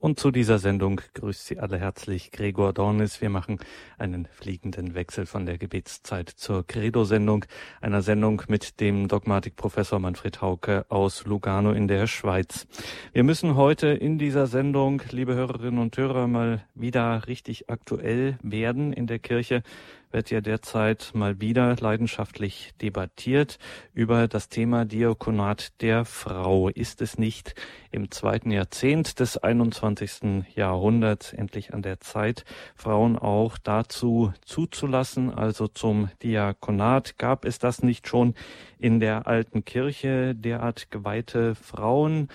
Und zu dieser Sendung grüßt Sie alle herzlich Gregor Dornis. Wir machen einen fliegenden Wechsel von der Gebetszeit zur Credo-Sendung, einer Sendung mit dem Dogmatikprofessor Manfred Hauke aus Lugano in der Schweiz. Wir müssen heute in dieser Sendung, liebe Hörerinnen und Hörer, mal wieder richtig aktuell werden in der Kirche wird ja derzeit mal wieder leidenschaftlich debattiert über das Thema Diakonat der Frau. Ist es nicht im zweiten Jahrzehnt des 21. Jahrhunderts endlich an der Zeit, Frauen auch dazu zuzulassen, also zum Diakonat? Gab es das nicht schon in der alten Kirche, derart geweihte Frauen?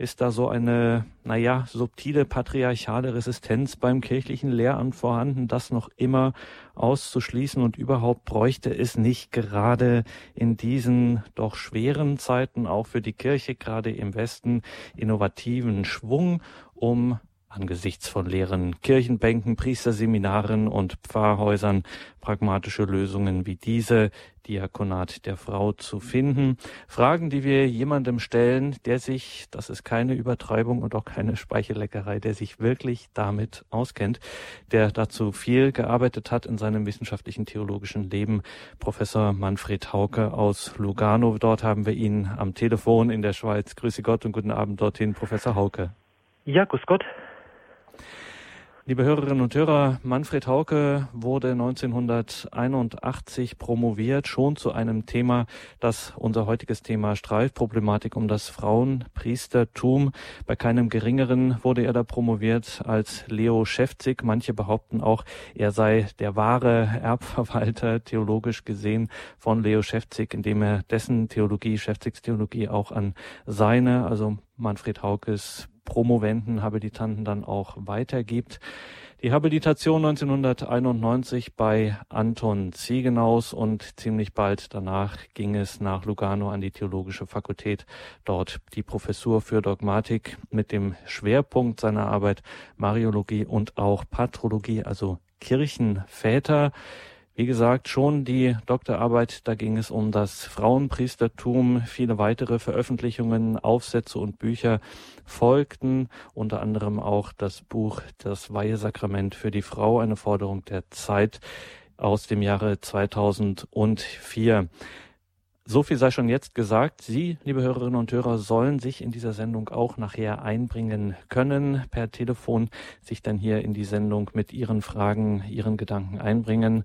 Ist da so eine, naja, subtile patriarchale Resistenz beim kirchlichen Lehramt vorhanden, das noch immer auszuschließen? Und überhaupt bräuchte es nicht gerade in diesen doch schweren Zeiten auch für die Kirche, gerade im Westen, innovativen Schwung, um angesichts von leeren Kirchenbänken, Priesterseminaren und Pfarrhäusern pragmatische Lösungen wie diese Diakonat der Frau zu finden. Fragen, die wir jemandem stellen, der sich, das ist keine Übertreibung und auch keine Speichelleckerei, der sich wirklich damit auskennt, der dazu viel gearbeitet hat in seinem wissenschaftlichen theologischen Leben, Professor Manfred Hauke aus Lugano. Dort haben wir ihn am Telefon in der Schweiz. Grüße Gott und guten Abend dorthin, Professor Hauke. Ja, grüß Gott. Liebe Hörerinnen und Hörer, Manfred Hauke wurde 1981 promoviert, schon zu einem Thema, das unser heutiges Thema streift, Problematik um das Frauenpriestertum. Bei keinem geringeren wurde er da promoviert als Leo Schäfzig. Manche behaupten auch, er sei der wahre Erbverwalter, theologisch gesehen, von Leo Schäfzig, indem er dessen Theologie, Schäfzigs Theologie auch an seine, also Manfred Haukes Promoventen, Habilitanten dann auch weitergibt. Die Habilitation 1991 bei Anton Ziegenaus und ziemlich bald danach ging es nach Lugano an die Theologische Fakultät. Dort die Professur für Dogmatik mit dem Schwerpunkt seiner Arbeit Mariologie und auch Patrologie, also Kirchenväter. Wie gesagt, schon die Doktorarbeit, da ging es um das Frauenpriestertum. Viele weitere Veröffentlichungen, Aufsätze und Bücher folgten, unter anderem auch das Buch Das Weihesakrament für die Frau, eine Forderung der Zeit aus dem Jahre 2004. So viel sei schon jetzt gesagt. Sie, liebe Hörerinnen und Hörer, sollen sich in dieser Sendung auch nachher einbringen können, per Telefon sich dann hier in die Sendung mit Ihren Fragen, Ihren Gedanken einbringen.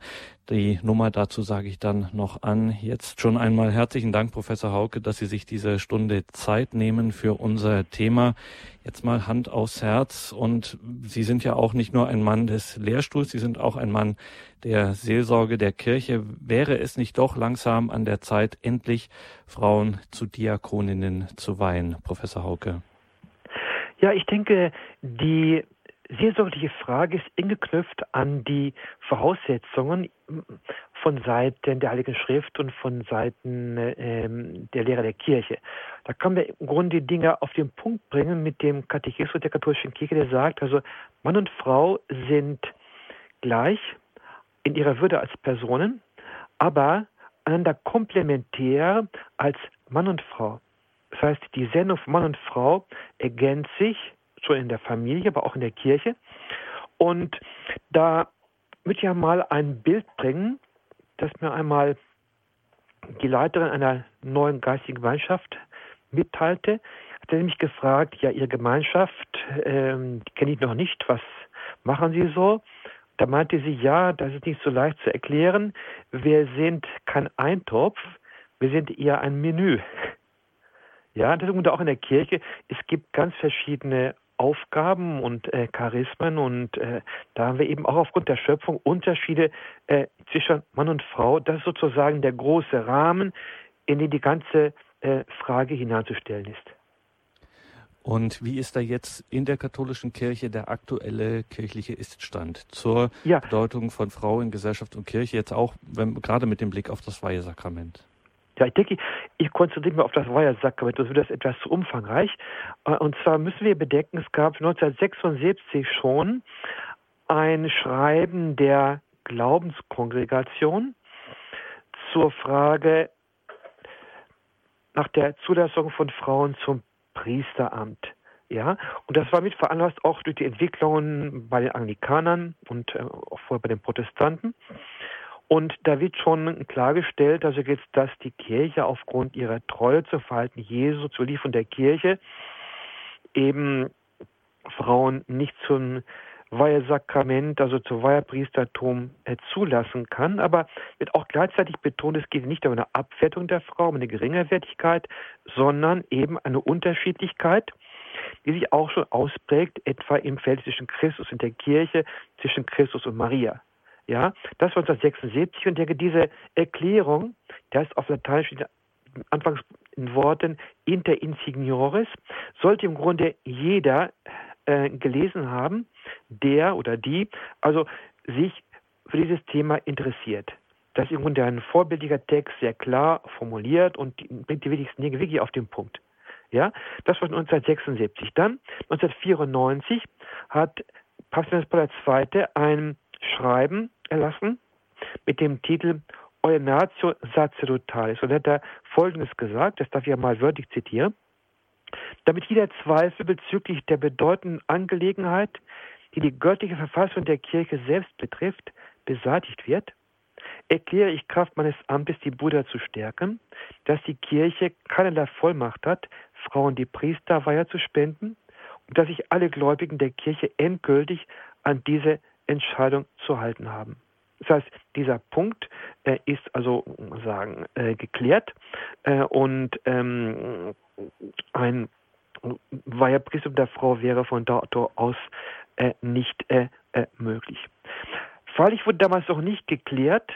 Die Nummer dazu sage ich dann noch an. Jetzt schon einmal herzlichen Dank, Professor Hauke, dass Sie sich diese Stunde Zeit nehmen für unser Thema. Jetzt mal Hand aufs Herz. Und Sie sind ja auch nicht nur ein Mann des Lehrstuhls, Sie sind auch ein Mann der Seelsorge der Kirche. Wäre es nicht doch langsam an der Zeit, endlich Frauen zu Diakoninnen zu weihen, Professor Hauke? Ja, ich denke, die seelsorgliche Frage ist eng geknüpft an die Voraussetzungen von Seiten der Heiligen Schrift und von Seiten ähm, der Lehrer der Kirche. Da kann man im Grunde die Dinge auf den Punkt bringen mit dem Katechismus der katholischen Kirche, der sagt, also Mann und Frau sind gleich in ihrer Würde als Personen, aber einander komplementär als Mann und Frau. Das heißt, die Sendung von Mann und Frau ergänzt sich schon in der Familie, aber auch in der Kirche. Und da möchte ich ja mal ein Bild bringen, das mir einmal die Leiterin einer neuen geistigen Gemeinschaft mitteilte. Hat er nämlich gefragt, ja, Ihre Gemeinschaft, ähm, kenne ich noch nicht, was machen Sie so? Da meinte sie, ja, das ist nicht so leicht zu erklären. Wir sind kein Eintopf, wir sind eher ein Menü. Ja, das ist auch in der Kirche. Es gibt ganz verschiedene Aufgaben und äh, Charismen und äh, da haben wir eben auch aufgrund der Schöpfung Unterschiede äh, zwischen Mann und Frau. Das ist sozusagen der große Rahmen, in den die ganze äh, Frage hineinzustellen ist. Und wie ist da jetzt in der katholischen Kirche der aktuelle kirchliche Iststand zur ja. Bedeutung von Frau in Gesellschaft und Kirche, jetzt auch wenn, gerade mit dem Blick auf das Weihesakrament? Ja, ich denke, ich konzentriere mich auf das Weihesakrament, das wird das etwas zu umfangreich. Äh, und zwar müssen wir bedenken, es gab 1976 schon ein Schreiben der Glaubenskongregation zur Frage nach der Zulassung von Frauen zum Priesteramt. Ja, und das war mit veranlasst auch durch die Entwicklungen bei den Anglikanern und äh, auch vorher bei den Protestanten. Und da wird schon klargestellt, also jetzt, dass die Kirche aufgrund ihrer Treue zum Verhalten Jesu, zur Lieferung der Kirche, eben Frauen nicht zum Weihesakrament, also zum Weihepriestertum äh, zulassen kann. Aber wird auch gleichzeitig betont, es geht nicht um eine Abwertung der Frau, um eine Geringerwertigkeit, sondern eben eine Unterschiedlichkeit, die sich auch schon ausprägt, etwa im Feld zwischen Christus und der Kirche, zwischen Christus und Maria. Ja, das war 1976 und denke, diese Erklärung, ist auf Lateinisch anfangs in Worten inter insignores, sollte im Grunde jeder äh, gelesen haben, der oder die also sich für dieses Thema interessiert. Das ist im Grunde ein vorbildlicher Text, sehr klar formuliert und bringt die wichtigsten Dinge wirklich auf den Punkt. Ja, das war 1976. Dann 1994 hat Papst Paul II. ein Schreiben erlassen mit dem Titel Ordenatio Sacerdotalis. Und er hat da Folgendes gesagt, das darf ich ja mal wörtlich zitieren. Damit jeder Zweifel bezüglich der bedeutenden Angelegenheit, die die göttliche Verfassung der Kirche selbst betrifft, beseitigt wird, erkläre ich Kraft meines Amtes, die Brüder zu stärken, dass die Kirche keinerlei Vollmacht hat, Frauen die Priesterweihe zu spenden und dass sich alle Gläubigen der Kirche endgültig an diese Entscheidung zu halten haben. Das heißt, dieser Punkt äh, ist also sagen äh, geklärt äh, und ähm, ein Weihepriestum der Frau wäre von dort aus äh, nicht äh, äh, möglich. Freilich wurde damals noch nicht geklärt,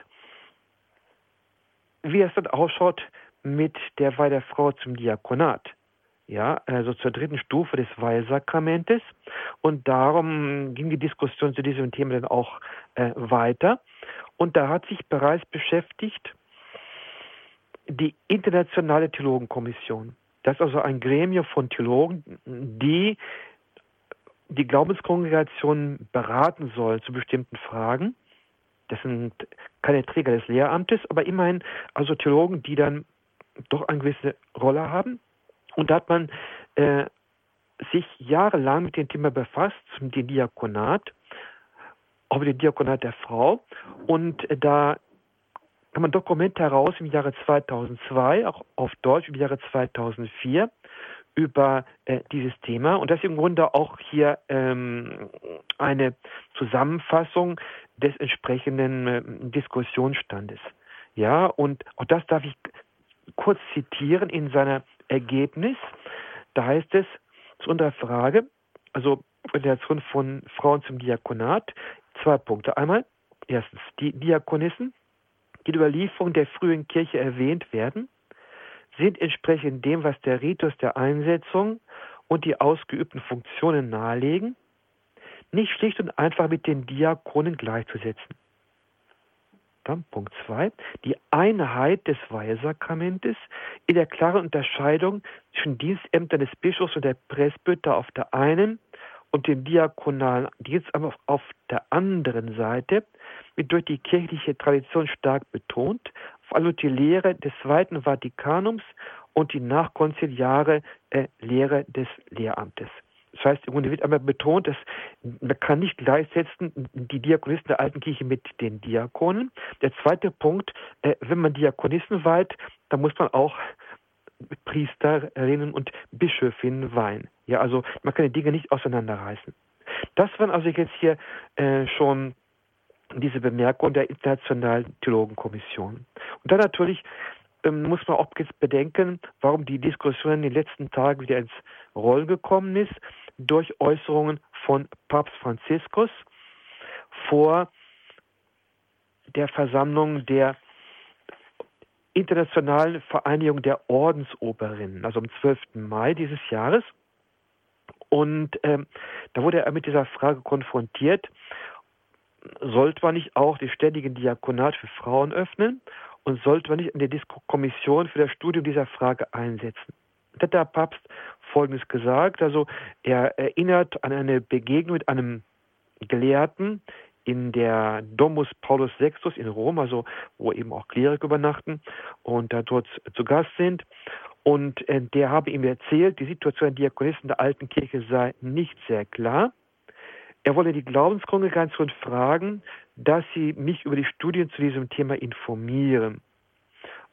wie es dann ausschaut mit der Weihe der Frau zum Diakonat ja, also zur dritten Stufe des Weihsakramentes. Und darum ging die Diskussion zu diesem Thema dann auch äh, weiter. Und da hat sich bereits beschäftigt die Internationale Theologenkommission. Das ist also ein Gremium von Theologen, die die Glaubenskongregation beraten soll zu bestimmten Fragen. Das sind keine Träger des Lehramtes, aber immerhin also Theologen, die dann doch eine gewisse Rolle haben. Und da hat man äh, sich jahrelang mit dem Thema befasst, zum Diakonat, auch mit dem Diakonat der Frau. Und äh, da kann man Dokumente heraus im Jahre 2002, auch auf Deutsch im Jahre 2004, über äh, dieses Thema. Und das ist im Grunde auch hier ähm, eine Zusammenfassung des entsprechenden äh, Diskussionsstandes. Ja, und auch das darf ich kurz zitieren in seiner Ergebnis. Da heißt es zu unserer Frage, also Relation von Frauen zum Diakonat, zwei Punkte. Einmal, erstens, die Diakonissen, die in der Überlieferung der frühen Kirche erwähnt werden, sind entsprechend dem, was der Ritus der Einsetzung und die ausgeübten Funktionen nahelegen, nicht schlicht und einfach mit den Diakonen gleichzusetzen. Dann Punkt 2. Die Einheit des Weihesakramentes in der klaren Unterscheidung zwischen Dienstämtern des Bischofs und der Presbyter auf der einen und dem diakonalen Dienst aber auf der anderen Seite wird durch die kirchliche Tradition stark betont, vor allem die Lehre des Zweiten Vatikanums und die nachkonziliare äh, Lehre des Lehramtes. Das heißt, im Grunde wird einmal betont, dass man kann nicht gleichsetzen die Diakonisten der alten Kirche mit den Diakonen. Der zweite Punkt, äh, wenn man Diakonissen weiht, dann muss man auch Priesterinnen und Bischöfinnen weihen. Ja, also man kann die Dinge nicht auseinanderreißen. Das waren also jetzt hier äh, schon diese Bemerkung der Internationalen Theologenkommission. Und dann natürlich ähm, muss man auch jetzt bedenken, warum die Diskussion in den letzten Tagen wieder ins Rollen gekommen ist, durch Äußerungen von Papst Franziskus vor der Versammlung der Internationalen Vereinigung der Ordensoberinnen, also am 12. Mai dieses Jahres. Und ähm, da wurde er mit dieser Frage konfrontiert, sollte man nicht auch die ständigen Diakonat für Frauen öffnen und sollte man nicht eine Kommission für das Studium dieser Frage einsetzen? Da hat der Papst Folgendes gesagt, also er erinnert an eine Begegnung mit einem Gelehrten in der Domus Paulus VI in Rom, also wo eben auch Kleriker übernachten und da dort zu Gast sind. Und äh, der habe ihm erzählt, die Situation der Diakonisten der alten Kirche sei nicht sehr klar. Er wolle die Glaubenskongregation fragen, dass sie mich über die Studien zu diesem Thema informieren.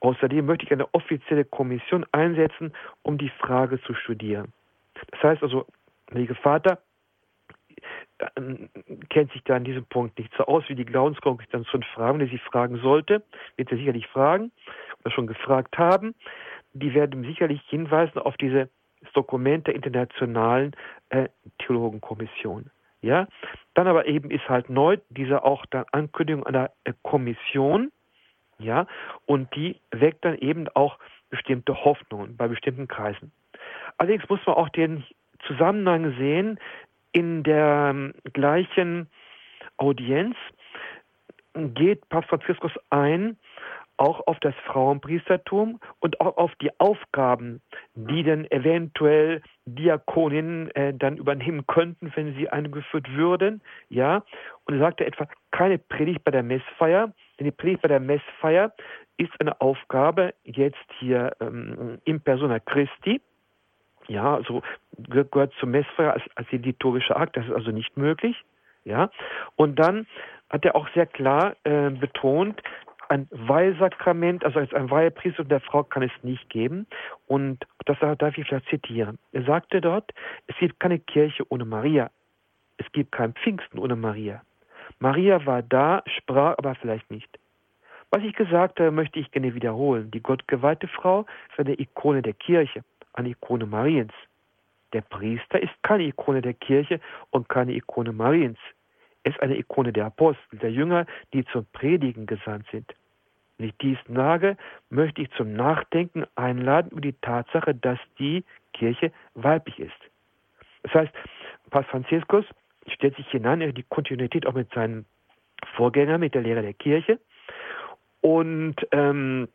Außerdem möchte ich eine offizielle Kommission einsetzen, um die Frage zu studieren. Das heißt also, Heilige Vater äh, kennt sich da an diesem Punkt nicht so aus, wie die Glaubenskongregation fragen, die sie fragen sollte, wird er sicherlich fragen oder schon gefragt haben. Die werden sicherlich hinweisen auf diese Dokument der internationalen äh, Theologenkommission. Ja, dann aber eben ist halt neu diese auch dann Ankündigung einer äh, Kommission, ja, und die weckt dann eben auch bestimmte Hoffnungen bei bestimmten Kreisen. Allerdings muss man auch den Zusammenhang sehen in der ähm, gleichen Audienz geht Papst Franziskus ein auch auf das Frauenpriestertum und auch auf die Aufgaben, die denn eventuell Diakoninnen äh, dann übernehmen könnten, wenn sie eingeführt würden. Ja, und er sagte etwa keine Predigt bei der Messfeier, denn die Predigt bei der Messfeier ist eine Aufgabe jetzt hier ähm, in persona Christi. Ja, also gehört zur Messfeier als, als die liturgische Akt, das ist also nicht möglich. Ja, und dann hat er auch sehr klar äh, betont, ein Weihsakrament, also als ein Weihepriester und der Frau kann es nicht geben. Und das darf ich vielleicht zitieren. Er sagte dort, es gibt keine Kirche ohne Maria. Es gibt kein Pfingsten ohne Maria. Maria war da, sprach aber vielleicht nicht. Was ich gesagt habe, möchte ich gerne wiederholen. Die gottgeweihte Frau ist eine Ikone der Kirche, eine Ikone Mariens. Der Priester ist keine Ikone der Kirche und keine Ikone Mariens ist eine Ikone der Apostel, der Jünger, die zum Predigen gesandt sind. Wenn ich dies sage, möchte ich zum Nachdenken einladen über die Tatsache, dass die Kirche weiblich ist. Das heißt, Papst Franziskus stellt sich hinein in die Kontinuität auch mit seinen Vorgängern, mit der Lehre der Kirche. Und ähm,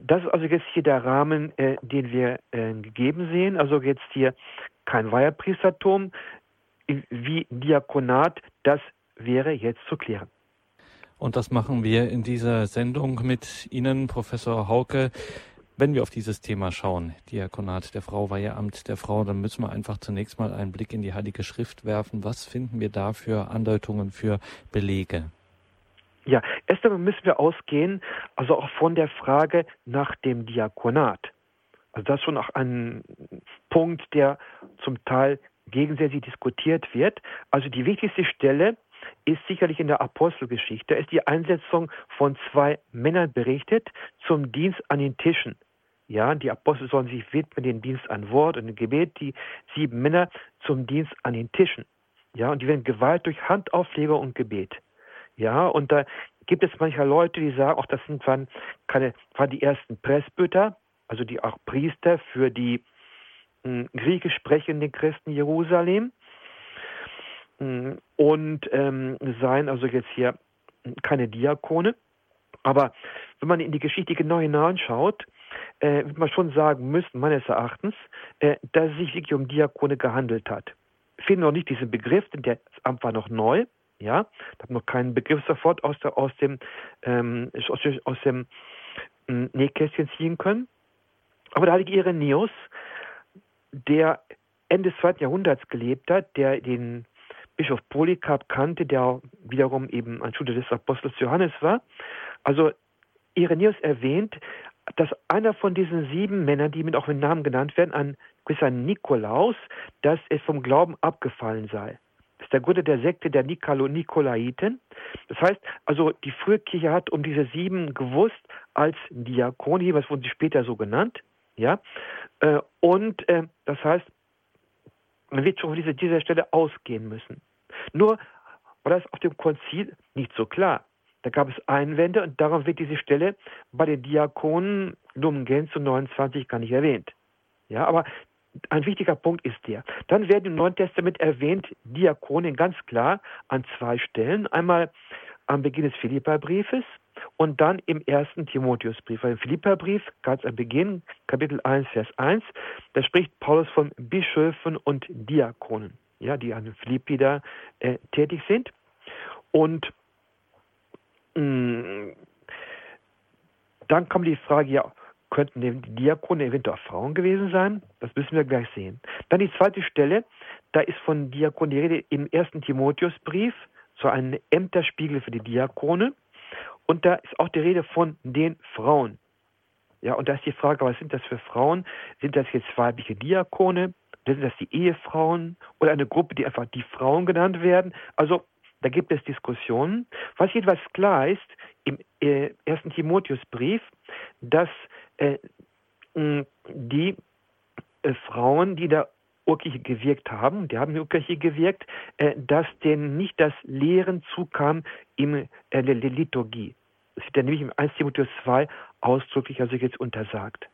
das ist also jetzt hier der Rahmen, äh, den wir äh, gegeben sehen. Also jetzt hier kein Weiherpriestertum, wie Diakonat, das wäre jetzt zu klären. Und das machen wir in dieser Sendung mit Ihnen, Professor Hauke. Wenn wir auf dieses Thema schauen, Diakonat der Frau, Weiheamt der Frau, dann müssen wir einfach zunächst mal einen Blick in die Heilige Schrift werfen. Was finden wir da für Andeutungen, für Belege? Ja, erst einmal müssen wir ausgehen, also auch von der Frage nach dem Diakonat. Also das ist schon auch ein Punkt, der zum Teil gegensätzlich diskutiert wird. Also die wichtigste Stelle ist sicherlich in der Apostelgeschichte. Da ist die Einsetzung von zwei Männern berichtet zum Dienst an den Tischen. Ja, die Apostel sollen sich widmen, den Dienst an Wort und Gebet, die sieben Männer zum Dienst an den Tischen. Ja, und die werden geweiht durch Handaufleger und Gebet. Ja, und da gibt es mancher Leute, die sagen, auch das sind waren keine, waren die ersten Presbyter, also die auch Priester für die griechisch sprechenden Christen Jerusalem mm, und ähm, seien also jetzt hier keine Diakone. Aber wenn man in die Geschichte genau hineinschaut, äh, wird man schon sagen müssen, meines Erachtens, äh, dass es sich wirklich um Diakone gehandelt hat. Finden noch nicht diesen Begriff, denn der Amt war noch neu. Ja, da hat noch keinen Begriff sofort aus, der, aus dem, ähm, aus, aus dem ähm, Nähkästchen ziehen können. Aber der heilige Irenaeus der Ende des zweiten Jahrhunderts gelebt hat, der den Bischof Polycarp kannte, der wiederum eben ein Schüler des Apostels Johannes war. Also Irenaeus erwähnt, dass einer von diesen sieben Männern, die mit auch mit Namen genannt werden, ein gewisser Nikolaus, dass es vom Glauben abgefallen sei. Das ist der Gründer der Sekte der Nikolaiten. Das heißt, also die frühe Kirche hat um diese sieben gewusst als Diakon, jeweils wurden sie später so genannt. Ja, äh, und äh, das heißt, man wird schon von dieser, dieser Stelle ausgehen müssen. Nur war das auf dem Konzil nicht so klar. Da gab es Einwände und darum wird diese Stelle bei den Diakonen Lumen Gänze 29 gar nicht erwähnt. Ja, aber ein wichtiger Punkt ist der. Dann werden im Neuen Testament erwähnt Diakonen ganz klar an zwei Stellen. Einmal am Beginn des Philipperbriefes und dann im ersten Timotheusbrief. Im Philipperbrief, ganz am Beginn, Kapitel 1, Vers 1, da spricht Paulus von Bischöfen und Diakonen, ja, die an Philippi da äh, tätig sind. Und mh, mm, dann kommt die Frage, ja, könnten die Diakone eventuell Frauen gewesen sein. Das müssen wir gleich sehen. Dann die zweite Stelle, da ist von Diakon die Rede im ersten Timotheusbrief, so ein Ämterspiegel für die Diakone. Und da ist auch die Rede von den Frauen. Ja, und da ist die Frage, was sind das für Frauen? Sind das jetzt weibliche Diakone? Sind das die Ehefrauen oder eine Gruppe, die einfach die Frauen genannt werden? Also da gibt es Diskussionen. Was jedenfalls klar ist, im äh, ersten Timotheusbrief, dass äh, die äh, Frauen, die da Urkirche gewirkt haben, die haben in der Urkirche gewirkt, äh, dass denen nicht das Lehren zukam in äh, Liturgie. Das wird ja nämlich im 1 Timotheus 2 ausdrücklich also jetzt untersagt.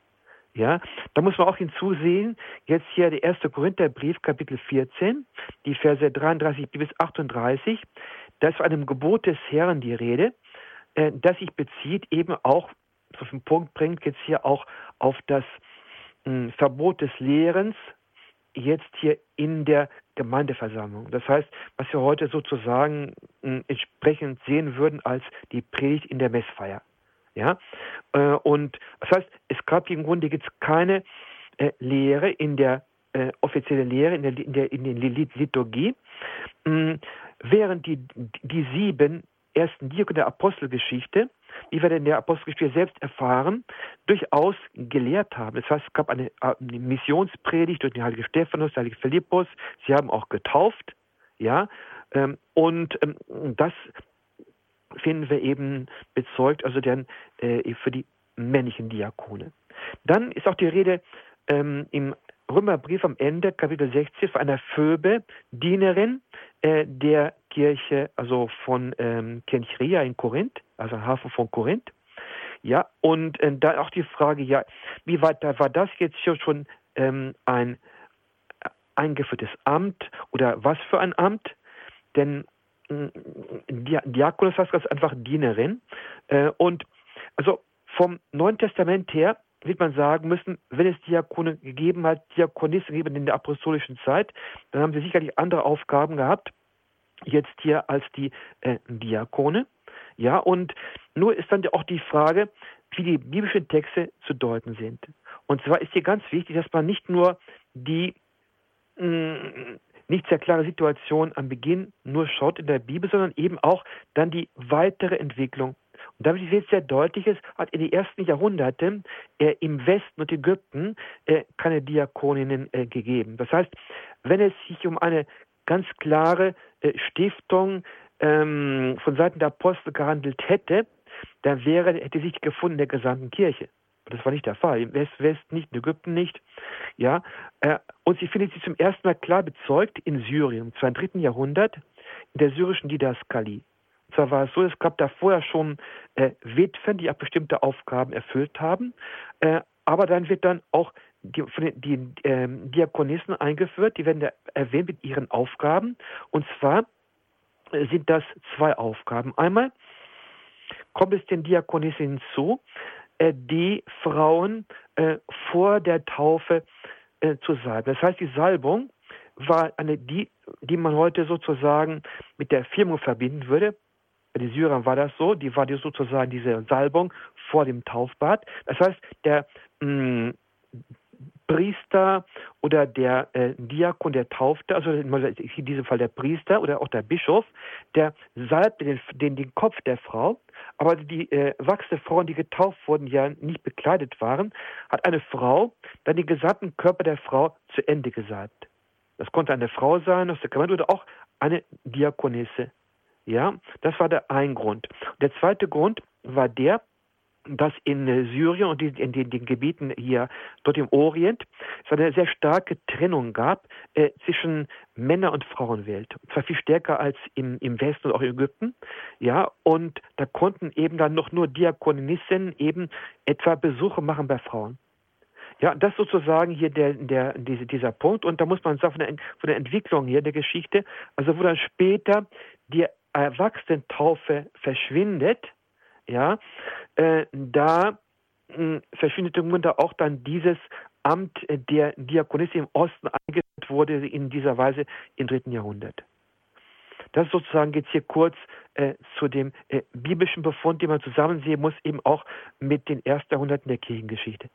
Ja, da muss man auch hinzusehen, jetzt hier der erste Korintherbrief, Kapitel 14, die Verse 33 bis 38, da ist von einem Gebot des Herrn die Rede, äh, das sich bezieht eben auch, auf den Punkt bringt jetzt hier auch auf das mh, hm, Verbot des Lehrens, jetzt hier in der Gemeindeversammlung. Das heißt, was wir heute sozusagen hm, entsprechend sehen würden als die Predigt in der Messfeier. Ja? Äh, und das heißt, es gab im Grunde jetzt keine äh, Lehre in der äh, offizielle Lehre in der, in der, in der Liturgie, mh, während die, die sieben ersten Diakone der Apostelgeschichte, wie wir in der Apostelgeschichte selbst erfahren, durchaus gelehrt haben. Das heißt, es gab eine, eine Missionspredigt durch den heiligen Stephanus, den heiligen Philippus, sie haben auch getauft, ja, ähm, und ähm, das finden wir eben bezeugt, also dann äh, für die männlichen Diakone. Dann ist auch die Rede ähm, im Römerbrief am Ende, Kapitel 16, von einer Phoebe, Dienerin äh, der Kirche, also von ähm, Kenchria in Korinth, also Hafen von Korinth. Ja, und äh, da auch die Frage, ja, wie weit da war das jetzt hier schon ähm, ein eingeführtes Amt oder was für ein Amt? Denn Diakonos heißt ganz einfach Dienerin. Äh, und also vom Neuen Testament her wird man sagen müssen, wenn es Diakone gegeben hat, Diakonissen gegeben in der apostolischen Zeit, dann haben sie sicherlich andere Aufgaben gehabt, jetzt hier als die äh, Diakone. Ja, und nur ist dann auch die Frage, wie die biblischen Texte zu deuten sind. Und zwar ist hier ganz wichtig, dass man nicht nur die mh, mm, nicht sehr klare Situation am Beginn nur schaut in der Bibel, sondern eben auch dann die weitere Entwicklung. Und damit wird sehr deutlich, es hat in den ersten Jahrhunderten äh, im Westen und Ägypten äh, keine Diakoninnen äh, gegeben. Das heißt, wenn es sich um eine ganz klare Stiftung ähm, von Seiten der Apostel gehandelt hätte, dann wäre, hätte sich gefunden in der gesamten Kirche. Das war nicht der Fall. Im West, West nicht, in Ägypten nicht. Ja, äh, und sie findet sich zum ersten Mal klar bezeugt in Syrien, im zweiten, dritten Jahrhundert, in der syrischen Didaskalie. Und zwar war es so, es gab da vorher schon äh, Witwen, die auch bestimmte Aufgaben erfüllt haben, äh, aber dann wird dann auch die, die äh, Diakonissen eingeführt, die werden da erwähnt mit ihren Aufgaben. Und zwar äh, sind das zwei Aufgaben. Einmal kommt es den Diakonissen hinzu, äh, die Frauen äh, vor der Taufe äh, zu salben. Das heißt, die Salbung war eine, die, die man heute sozusagen mit der Firmung verbinden würde. Bei den Syrern war das so, die war die sozusagen diese Salbung vor dem Taufbad. Das heißt, der mh, mm, Priester oder der äh, Diakon, der taufte, also in diesem Fall der Priester oder auch der Bischof, der salbte den, den, den Kopf der Frau, aber die äh, wachsende Frauen, die getauft wurden, ja nicht bekleidet waren, hat eine Frau dann den gesamten Körper der Frau zu Ende gesalbt. Das konnte eine Frau sein der Gemeinde oder auch eine Diakonisse. Ja, das war der ein Grund. Der zweite Grund war der, dass in Syrien und in den, den, Gebieten hier dort im Orient es eine sehr starke Trennung gab äh, zwischen Männer- und Frauenwelt. Und zwar viel stärker als im, im Westen und auch in Ägypten. Ja, und da konnten eben dann noch nur Diakonissen eben etwa Besuche machen bei Frauen. Ja, das sozusagen hier der, der, diese, dieser Punkt. Und da muss man sagen, von der, von der Entwicklung hier der Geschichte, also wo dann später die Erwachsenentaufe verschwindet, ja, äh, da äh, verschwindet im Grunde auch dann dieses Amt der Diakonissin im Osten eingeführt wurde in dieser Weise im dritten Jahrhundert. Das sozusagen jetzt hier kurz äh, zu dem äh, biblischen Befund, den man zusammensehen muss, eben auch mit den ersten Jahrhunderten der Kirchengeschichte.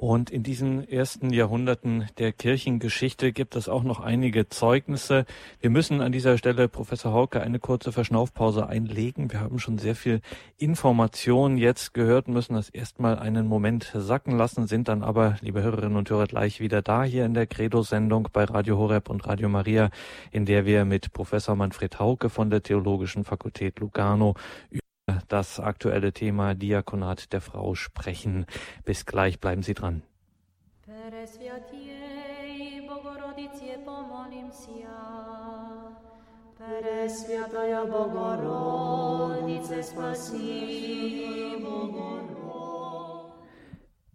Und in diesen ersten Jahrhunderten der Kirchengeschichte gibt es auch noch einige Zeugnisse. Wir müssen an dieser Stelle, Professor Hauke, eine kurze Verschnaufpause einlegen. Wir haben schon sehr viel Information jetzt gehört, müssen das erstmal einen Moment sacken lassen, sind dann aber, liebe Hörerinnen und Hörer, gleich wieder da hier in der Credo-Sendung bei Radio Horeb und Radio Maria, in der wir mit Professor Manfred Hauke von der Theologischen Fakultät Lugano das aktuelle Thema Diakonat der Frau sprechen. Bis gleich, bleiben Sie dran. Presviataya Bogorodice spasi Bogorodice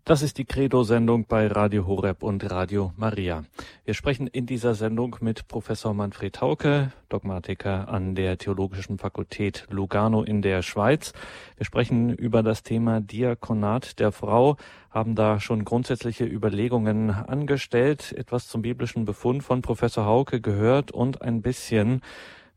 das ist die Credo-Sendung bei Radio Horeb und Radio Maria. Wir sprechen in dieser Sendung mit Professor Manfred Hauke, Dogmatiker an der Theologischen Fakultät Lugano in der Schweiz. Wir sprechen über das Thema Diakonat der Frau, haben da schon grundsätzliche Überlegungen angestellt, etwas zum biblischen Befund von Professor Hauke gehört und ein bisschen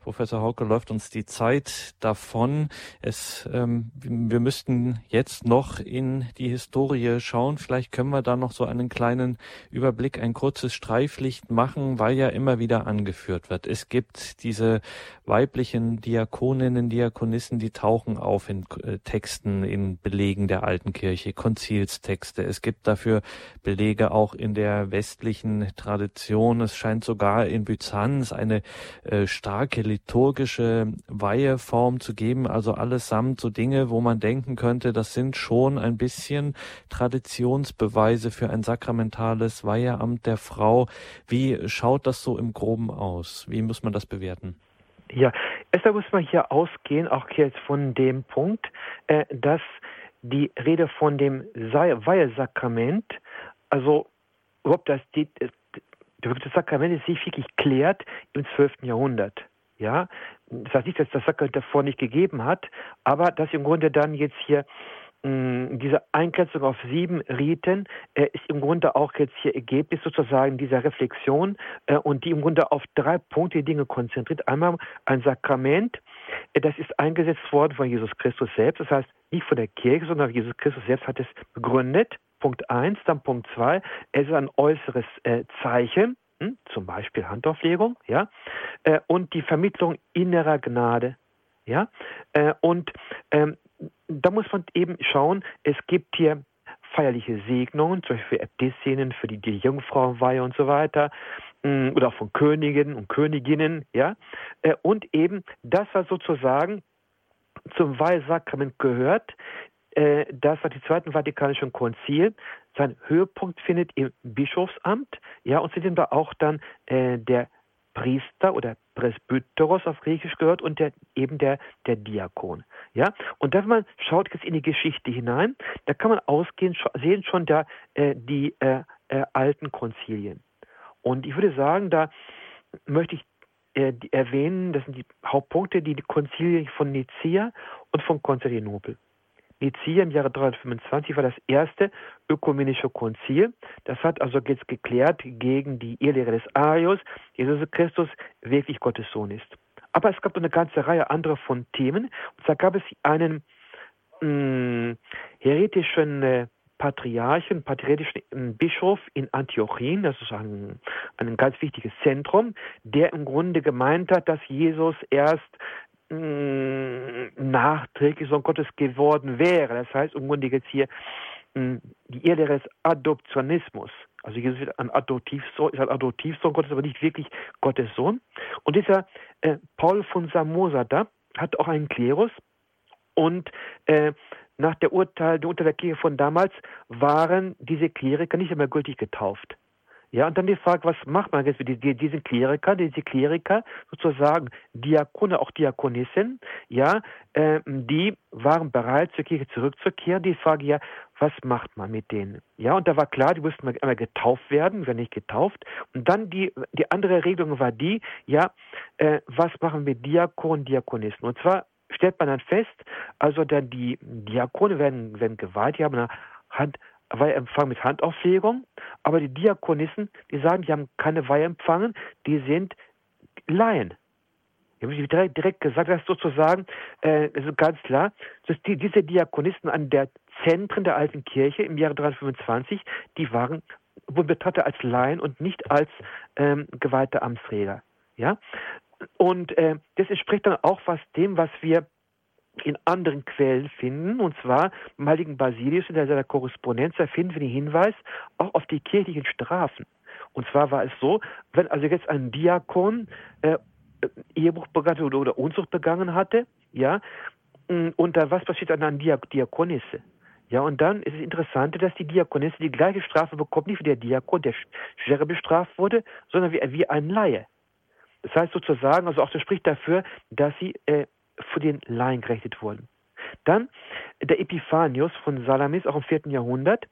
Professor Hauke, läuft uns die Zeit davon. Es, ähm, wir müssten jetzt noch in die Historie schauen. Vielleicht können wir da noch so einen kleinen Überblick, ein kurzes Streiflicht machen, weil ja immer wieder angeführt wird. Es gibt diese weiblichen Diakoninnen, Diakonissen, die tauchen auf in äh, Texten, in Belegen der alten Kirche, Konzilstexte. Es gibt dafür Belege auch in der westlichen Tradition. Es scheint sogar in Byzanz eine äh, starke liturgische Weiheform zu geben, also allesamt so Dinge, wo man denken könnte, das sind schon ein bisschen Traditionsbeweise für ein sakramentales Weiheamt der Frau. Wie schaut das so im Groben aus? Wie muss man das bewerten? Ja, erstmal muss man hier ausgehen, auch jetzt von dem Punkt, äh, dass die Rede von dem Weihesakrament, also überhaupt das, die, das Sakrament sich wirklich klärt im 12. Jahrhundert. Ja, das heißt nicht, dass das Sakrament davor nicht gegeben hat, aber dass im Grunde dann jetzt hier mh, mm, diese Eingrenzung auf sieben Riten äh, ist im Grunde auch jetzt hier Ergebnis sozusagen dieser Reflexion äh, und die im Grunde auf drei Punkte Dinge konzentriert. Einmal ein Sakrament, äh, das ist eingesetzt worden von Jesus Christus selbst, das heißt nicht von der Kirche, sondern Jesus Christus selbst hat es begründet. Punkt eins, dann Punkt zwei, es ist ein äußeres äh, Zeichen hm, zum Beispiel Handauflegung, ja, äh, und die Vermittlung innerer Gnade, ja, äh, und ähm, da muss man eben schauen, es gibt hier feierliche Segnungen, zum Beispiel für Äbtissinnen, für die, die Jungfrauenweihe und so weiter, hm, oder auch von Königen und Königinnen, ja, äh, und eben das, was sozusagen zum Weihsakrament gehört, äh, das war die Zweiten Vatikanischen Konzil seinen Höhepunkt findet im Bischofsamt, ja, und zu dem da auch dann äh, der Priester oder Presbyteros auf Griechisch gehört und der, eben der, der Diakon. Ja? Und wenn man schaut jetzt in die Geschichte hinein, da kann man ausgehen, sehen schon da äh, die äh, äh, alten Konzilien. Und ich würde sagen, da möchte ich äh, erwähnen, das sind die Hauptpunkte, die, die Konzilien von Nicea und von Konstantinopel. Nicea im Jahre 325 war das erste ökumenische Konzil. Das hat also jetzt geklärt gegen die Irrlehre des Arius, Jesus Christus wirklich Gottes Sohn ist. Aber es gab eine ganze Reihe anderer von Themen. Und zwar gab es einen mh, hm, heretischen äh, Patriarchen, patriarchischen hm, Bischof in Antiochien, das ist ein, ein ganz wichtiges Zentrum, der im Grunde gemeint hat, dass Jesus erst mh, nachträglich Sohn Gottes geworden wäre. Das heißt im Grunde jetzt hier mh, die Irrlehre des Adoptionismus. Also Jesus wird ein Adoptivsohn, ist ein Adoptivsohn Gottes, aber nicht wirklich Gottes Sohn. Und dieser äh, Paul von Samosata hat auch einen Klerus und äh, nach der Urteil, der Urteil der Kirche von damals waren diese Kleriker nicht mehr gültig getauft. Ja, und dann die Frage, was macht man jetzt mit diesen Kleriker, diese Kleriker, sozusagen Diakone, auch Diakonissen, ja, äh, die waren bereit, zur Kirche zurückzukehren. Die Frage, ja, was macht man mit denen? Ja, und da war klar, die mussten einmal getauft werden, wenn nicht getauft. Und dann die, die andere Regelung war die, ja, äh, was machen wir mit Diakonen, Diakonissen? Und zwar stellt man dann fest, also dann die Diakone werden, werden geweiht, die haben eine Hand, Weihempfang mit Handauflegung, aber die Diakonissen, die sagen, die haben keine Weihe empfangen, die sind Laien. Ich habe direkt, direkt gesagt, das ist sozusagen, äh, also ganz klar, dass die, diese Diakonisten an der Zentren der alten Kirche im Jahre 325, die waren, wurden betrachtet als Laien und nicht als ähm, geweihte Amtsträger. Ja? Und äh, das entspricht dann auch was dem, was wir in anderen Quellen finden, und zwar im heiligen Basilius in seiner Korrespondenz, da finden wir den Hinweis auch auf die kirchlichen Strafen. Und zwar war es so, wenn also jetzt ein Diakon äh, Ehebruch begangen oder, oder Unzucht begangen hatte, ja, mm, und dann was passiert an einer Diakonisse? Ja, und dann ist es interessant, dass die Diakonisse die gleiche Strafe bekommt, nicht wie der Diakon, der schwerer bestraft wurde, sondern wie, wie ein Laie. Das heißt sozusagen, also auch das spricht dafür, dass sie äh, für den Laien gerechnet wurden. Dann der Epiphanius von Salamis, auch im vierten Jahrhundert,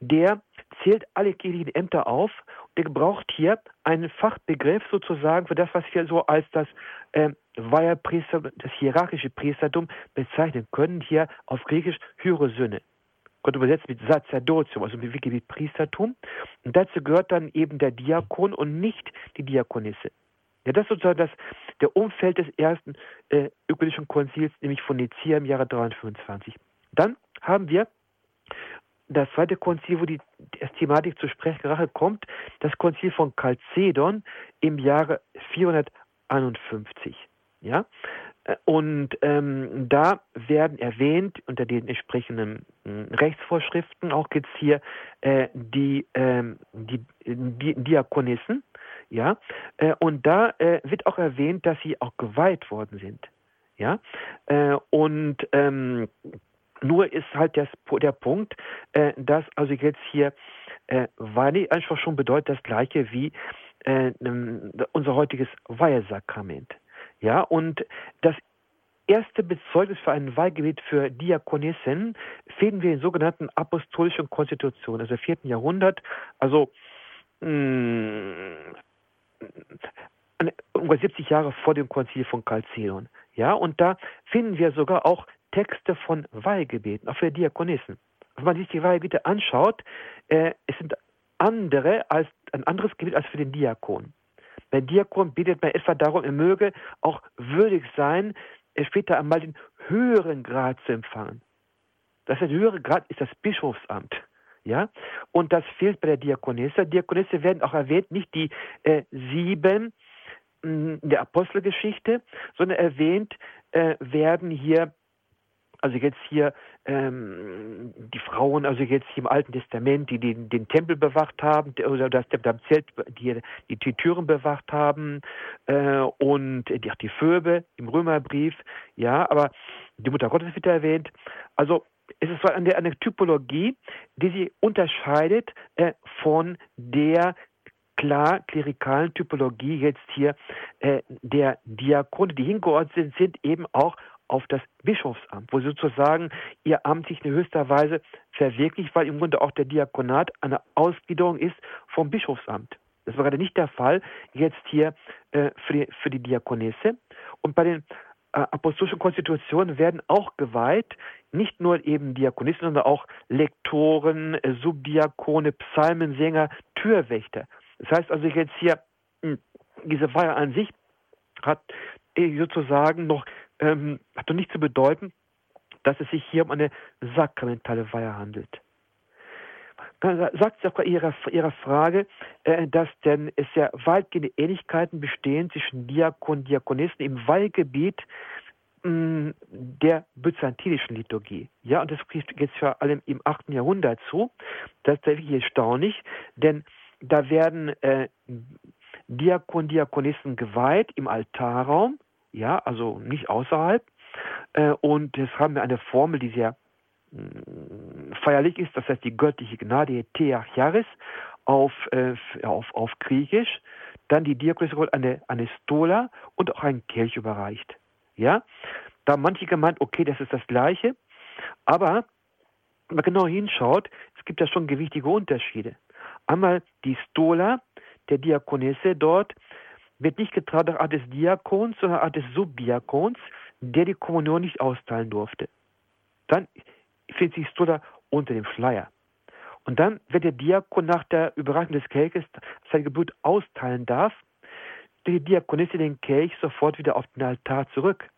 der zählt alle kirchlichen Ämter auf. Der gebraucht hier einen Fachbegriff sozusagen für das, was wir so als das äh, Weiherpriester, das hierarchische Priestertum bezeichnen können, hier auf Griechisch Söhne. Gott übersetzt mit Sacerdotium, also mit Priestertum. Und dazu gehört dann eben der Diakon und nicht die Diakonisse. Ja, das ist sozusagen das, der Umfeld des ersten äh, ökumenischen Konzils, nämlich von Nicaea im Jahre 325. Dann haben wir das zweite Konzil, wo die, Thematik zur Sprechrache kommt, das Konzil von Chalcedon im Jahre 451. Ja? Äh, und ähm, da werden erwähnt unter den entsprechenden äh, Rechtsvorschriften auch jetzt hier äh, die, ähm, die, die Diakonissen, ja, äh, und da äh, wird auch erwähnt, dass sie auch geweiht worden sind, ja, äh, und ähm, nur ist halt das, der Punkt, dass also jetzt hier äh, Weihnachten einfach schon bedeutet das gleiche wie äh, unser heutiges Weihesakrament. Ja, und das erste Bezeugnis für ein Weihgebet für Diakonissen finden wir in sogenannten apostolischen Konstitutionen, also im vierten Jahrhundert, also mh, mm, ungefähr 70 Jahre vor dem Konzil von Chalcedon. Ja, und da finden wir sogar auch Texte von Weihgebeten, auch für Diakonissen. Wenn man sich die Weihgebete anschaut, äh, es sind andere als ein anderes Gebet als für den Diakon. Beim Diakon bittet man etwa darum, er möge auch würdig sein, später einmal den höheren Grad zu empfangen. Das ist der höhere Grad ist das Bischofsamt. Ja? Und das fehlt bei der Diakonisse. Diakonisse werden auch erwähnt, nicht die äh, sieben mh, mm, in der Apostelgeschichte, sondern erwähnt äh, werden hier also jetzt hier ähm, die Frauen, also jetzt hier im Alten Testament, die den, den Tempel bewacht haben, oder das, das Zelt, die, die, die Türen bewacht haben äh, und die, die Phoebe im Römerbrief, ja, aber die Mutter Gottes wird erwähnt. Also es ist eine, eine Typologie, die sie unterscheidet äh, von der klar klerikalen Typologie jetzt hier äh, der Diakone, die hingeordnet sind, sind eben auch auf das Bischofsamt, wo sozusagen ihr Amt sich in höchster Weise verwirklicht, weil im Grunde auch der Diakonat eine Ausgliederung ist vom Bischofsamt. Das war gerade nicht der Fall jetzt hier äh, für, die, für die Diakonisse. Und bei den apostolischen Konstitutionen werden auch geweiht, nicht nur eben Diakonissen, sondern auch Lektoren, äh, Subdiakone, Psalmensänger, Türwächter. Das heißt also jetzt hier, hm, diese Feier an sich hat äh, sozusagen noch ähm, hat doch nicht zu bedeuten, dass es sich hier um eine sakramentale Weihe handelt. Sagt sie auch bei ihrer, ihrer Frage, äh, dass denn es ja weitgehende Ähnlichkeiten bestehen zwischen Diakon und Diakonissen im Weihgebiet mh, der byzantinischen Liturgie. Ja, und das geht jetzt vor allem im 8. Jahrhundert zu. Das ist wirklich erstaunlich, denn da werden äh, Diakon, Diakonissen geweiht im Altarraum ja, also nicht außerhalb. Äh, und das haben wir eine Formel, die sehr mh, feierlich ist, das heißt die göttliche Gnade, Theacharis, auf, äh, auf, auf Griechisch. Dann die Diakonis eine, eine Stola und auch ein Kelch überreicht. Ja, da manche gemeint, okay, das ist das Gleiche, aber wenn man genau hinschaut, es gibt ja schon gewichtige Unterschiede. Einmal die Stola der Diakonisse dort, wird nicht getraut nach Art des Diakons, sondern Art des Subdiakons, der die Kommunion nicht austeilen durfte. Dann findet sich Stola unter dem Schleier. Und dann, wenn der Diakon nach der Überreichung des Kelches sein Gebot austeilen darf, die Diakonisse den Kelch sofort wieder auf den Altar zurück.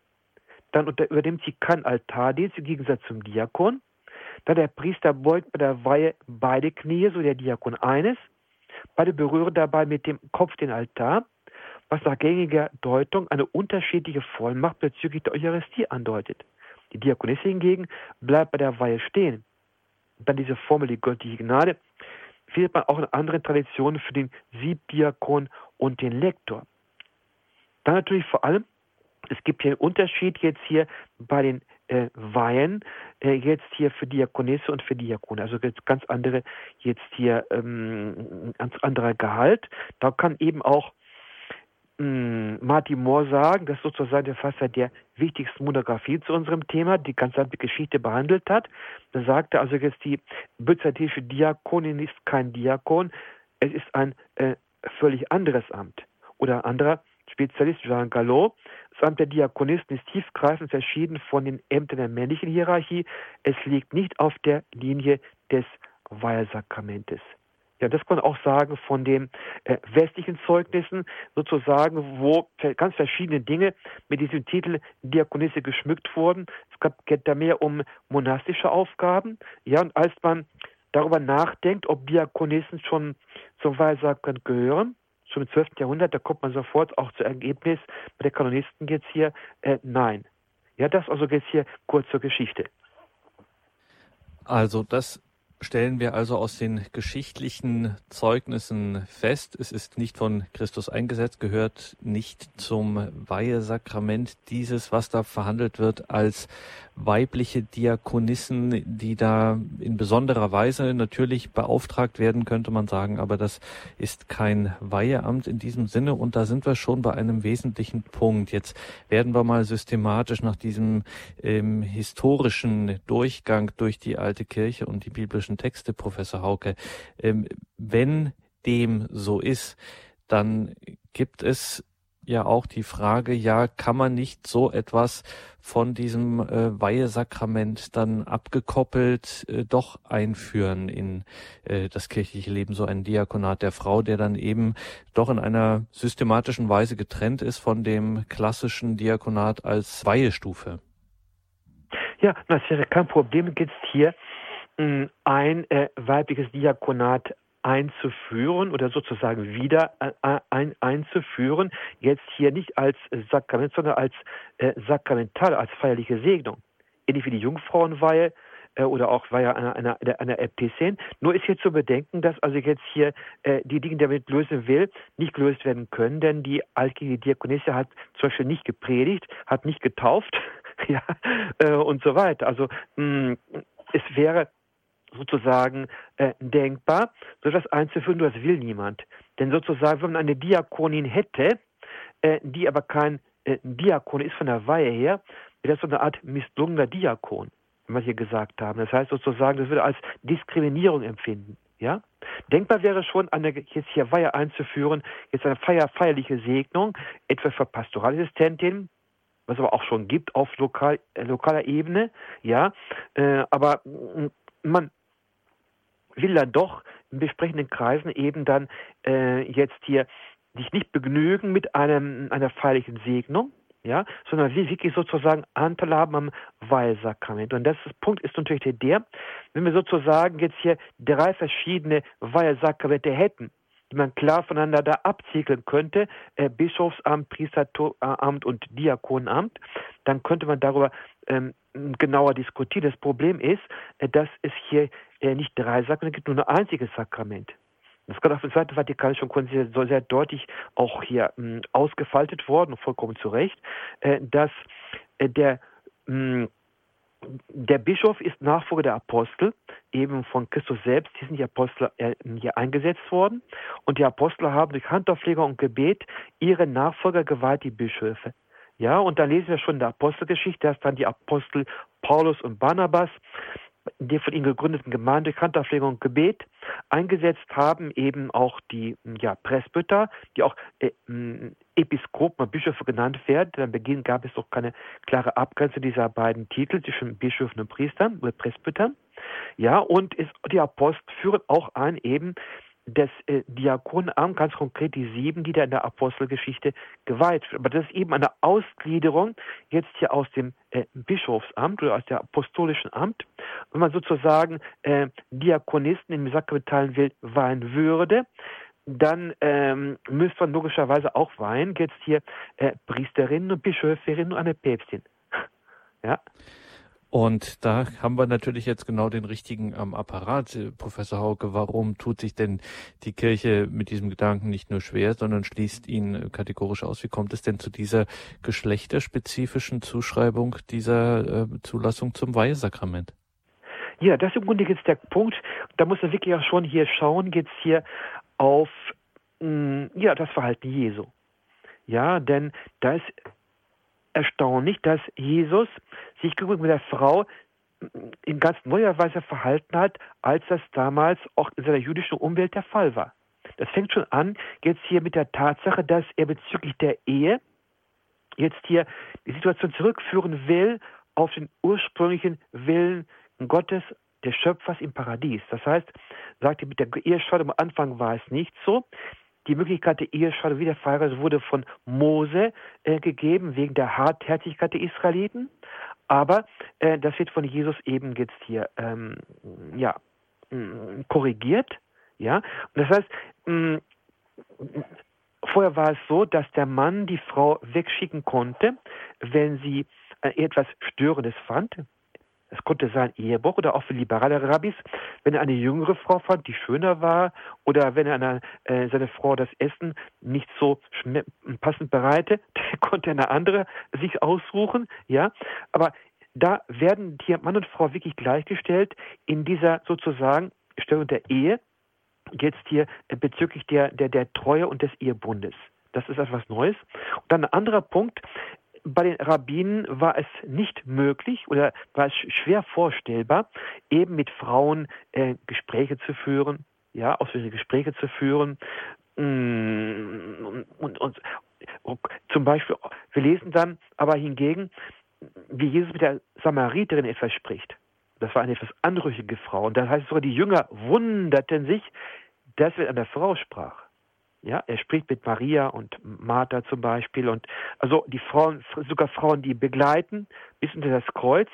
Dann übernimmt sie keinen Altardienst im Gegensatz zum Diakon. Dann der Priester beugt bei der Weihe beide Knie, so der Diakon eines. Beide berühren dabei mit dem Kopf den Altar, was nach gängiger Deutung eine unterschiedliche Vollmacht bezüglich der Eucharistie andeutet. Die Diakonisse hingegen bleibt bei der Weihe stehen. Dann diese Formel, die göttliche Gnade, findet man auch in anderen Traditionen für den Siebdiakon und den Lektor. Dann natürlich vor allem, es gibt hier einen Unterschied jetzt hier bei den äh, Weihen, äh, jetzt hier für Diakonisse und für Diakone. Also ganz andere, jetzt hier ähm, ganz anderer Gehalt. Da kann eben auch hm, Martin Moore sagen, dass sozusagen der Verfasser der wichtigsten Monographie zu unserem Thema, die ganze Geschichte behandelt hat. Da sagte also jetzt die byzantinische Diakonin ist kein Diakon, es ist ein äh, völlig anderes Amt. Oder anderer Spezialist Jean Gallo, das Amt der Diakonisten ist tiefgreifend verschieden von den Ämtern der männlichen Hierarchie. Es liegt nicht auf der Linie des Weihsakramentes. Ja, das kann man auch sagen von den äh, westlichen Zeugnissen, sozusagen, wo ganz verschiedene Dinge mit diesem Titel Diakonisse geschmückt wurden. Es gab, geht da mehr um monastische Aufgaben. Ja, und als man darüber nachdenkt, ob Diakonissen schon zum Weihsakrament gehören, schon im 12. Jahrhundert, da kommt man sofort auch zu Ergebnis bei der Kanonisten jetzt hier, äh, nein. Ja, das also jetzt hier kurz zur Geschichte. Also das stellen wir also aus den geschichtlichen Zeugnissen fest, es ist nicht von Christus eingesetzt, gehört nicht zum Weihesakrament. Dieses, was da verhandelt wird, als weibliche Diakonissen, die da in besonderer Weise natürlich beauftragt werden, könnte man sagen, aber das ist kein Weiheamt in diesem Sinne und da sind wir schon bei einem wesentlichen Punkt. Jetzt werden wir mal systematisch nach diesem ähm, historischen Durchgang durch die alte Kirche und die biblischen Texte, Professor Hauke, ähm, wenn dem so ist, dann gibt es ja auch die Frage, ja, kann man nicht so etwas von diesem äh, Weihesakrament dann abgekoppelt äh, doch einführen in äh, das kirchliche Leben, so ein Diakonat der Frau, der dann eben doch in einer systematischen Weise getrennt ist von dem klassischen Diakonat als Weihestufe. Ja, das wäre kein Problem, jetzt hier ein äh, weibliches Diakonat einzuführen oder sozusagen wieder äh, ein, einzuführen, jetzt hier nicht als Sakrament, sondern als äh, sakramental, als feierliche Segnung. Ähnlich wie die Jungfrauenweihe äh, oder auch Weihe einer, einer, einer Äbtissin. Nur ist hier zu bedenken, dass also jetzt hier äh, die Dinge, die damit lösen will, nicht gelöst werden können, denn die altgirche Diakonisse hat zum Beispiel nicht gepredigt, hat nicht getauft, ja, äh, und so weiter. Also mh, es wäre sozusagen äh, denkbar, so etwas einzuführen, das will niemand. Denn sozusagen, wenn man eine Diakonin hätte, äh, die aber kein äh, Diakon ist von der Weihe her, wäre das so eine Art misslungener Diakon, wie wir hier gesagt haben. Das heißt sozusagen, das würde als Diskriminierung empfinden. Ja? Denkbar wäre schon, eine jetzt hier Weihe einzuführen, jetzt eine feier, feierliche Segnung, etwa für Pastoralassistentin, was aber auch schon gibt auf lokal, äh, lokaler Ebene, ja, äh, aber man will dann doch in besprechenden Kreisen eben dann äh, jetzt hier sich nicht begnügen mit einem, einer feierlichen Segnung, ja, sondern wir wirklich sozusagen Anteil haben am Weihsakrament. Und das Punkt ist natürlich der, wenn wir sozusagen jetzt hier drei verschiedene Weihsakramente hätten, die man klar voneinander da abziegeln könnte, äh, Bischofsamt, Priesteramt und Diakonamt, dann könnte man darüber ähm, genauer diskutieren. Das Problem ist, äh, dass es hier äh, nicht drei Sakramente gibt, nur ein einziges Sakrament. Das kann auf der Seite Vatikanischen Konzil so sehr deutlich auch hier mh, ausgefaltet worden, vollkommen zu Recht, äh, dass äh, der mh, der Bischof ist Nachfolger der Apostel, eben von Christus selbst. Hier sind die Apostel äh, hier eingesetzt worden. Und die Apostel haben durch Handauflegung und Gebet ihre Nachfolger geweiht, die Bischöfe. Ja, und da lesen wir schon in der Apostelgeschichte, dass dann die Apostel Paulus und Barnabas die von ihnen gegründeten Gemeinde Kantauflegung und Gebet eingesetzt haben, eben auch die ja, Presbyter, die auch äh, Episkopen Bischöfe genannt werden. Am Beginn gab es doch keine klare Abgrenzung dieser beiden Titel zwischen Bischöfen und Priestern oder Presbytern. Ja, und ist, die Apostel führen auch ein eben des äh, Diakonenamts, ganz konkret die sieben, die da in der Apostelgeschichte geweiht wird. Aber das ist eben eine Ausgliederung jetzt hier aus dem äh, Bischofsamt oder aus dem apostolischen Amt. Wenn man sozusagen äh, Diakonisten im sakramentalen Wild weihen würde, dann ähm, müsste man logischerweise auch weihen, jetzt hier äh, Priesterinnen und Bischöfinnen und eine Päpstin. ja. Und da haben wir natürlich jetzt genau den richtigen am Apparat. Professor Hauke, warum tut sich denn die Kirche mit diesem Gedanken nicht nur schwer, sondern schließt ihn kategorisch aus? Wie kommt es denn zu dieser geschlechterspezifischen Zuschreibung dieser äh, Zulassung zum Weihesakrament? Ja, das ist im Grunde jetzt der Punkt. Da muss man wirklich auch schon hier schauen, jetzt hier auf mm, ja, das Verhalten Jesu. Ja, denn da ist erstaunlich, dass Jesus sich gegenüber der Frau in ganz neuer Weise verhalten hat, als das damals auch in seiner jüdischen Umwelt der Fall war. Das fängt schon an, jetzt hier mit der Tatsache, dass er bezüglich der Ehe jetzt hier die Situation zurückführen will auf den ursprünglichen Willen Gottes, des Schöpfers im Paradies. Das heißt, sagt er mit der Ehescheidung, am Anfang war es nicht so, die Möglichkeit der Ehescheidung wieder verheiratet wurde von Mose äh, gegeben, wegen der Hartherzigkeit der Israeliten. Aber äh, das wird von Jesus eben jetzt hier ähm, ja, mm, korrigiert. Ja? Und das heißt, mh, mm, vorher war es so, dass der Mann die Frau wegschicken konnte, wenn sie äh, etwas Störendes fand. Es konnte sein Ehebruch oder auch für liberale Rabbis, wenn er eine jüngere Frau fand, die schöner war, oder wenn er eine, äh, seine Frau das Essen nicht so passend bereite, konnte eine andere sich aussuchen, ja. Aber da werden hier Mann und Frau wirklich gleichgestellt in dieser sozusagen Stellung der Ehe, jetzt hier bezüglich der, der, der Treue und des Ehebundes. Das ist etwas Neues. Und dann ein anderer Punkt, bei den Rabbinen war es nicht möglich oder war es schwer vorstellbar, eben mit Frauen äh, Gespräche zu führen, ja, ausführliche Gespräche zu führen. Mm, und, und, und, und zum Beispiel, wir lesen dann aber hingegen, wie Jesus mit der Samariterin etwas spricht. Das war eine etwas anrüchige Frau. Und da heißt es sogar, die Jünger wunderten sich, dass er an der Frau sprach. Ja, er spricht mit Maria und Martha zum Beispiel und also die Frauen, sogar Frauen, die begleiten bis unter das Kreuz.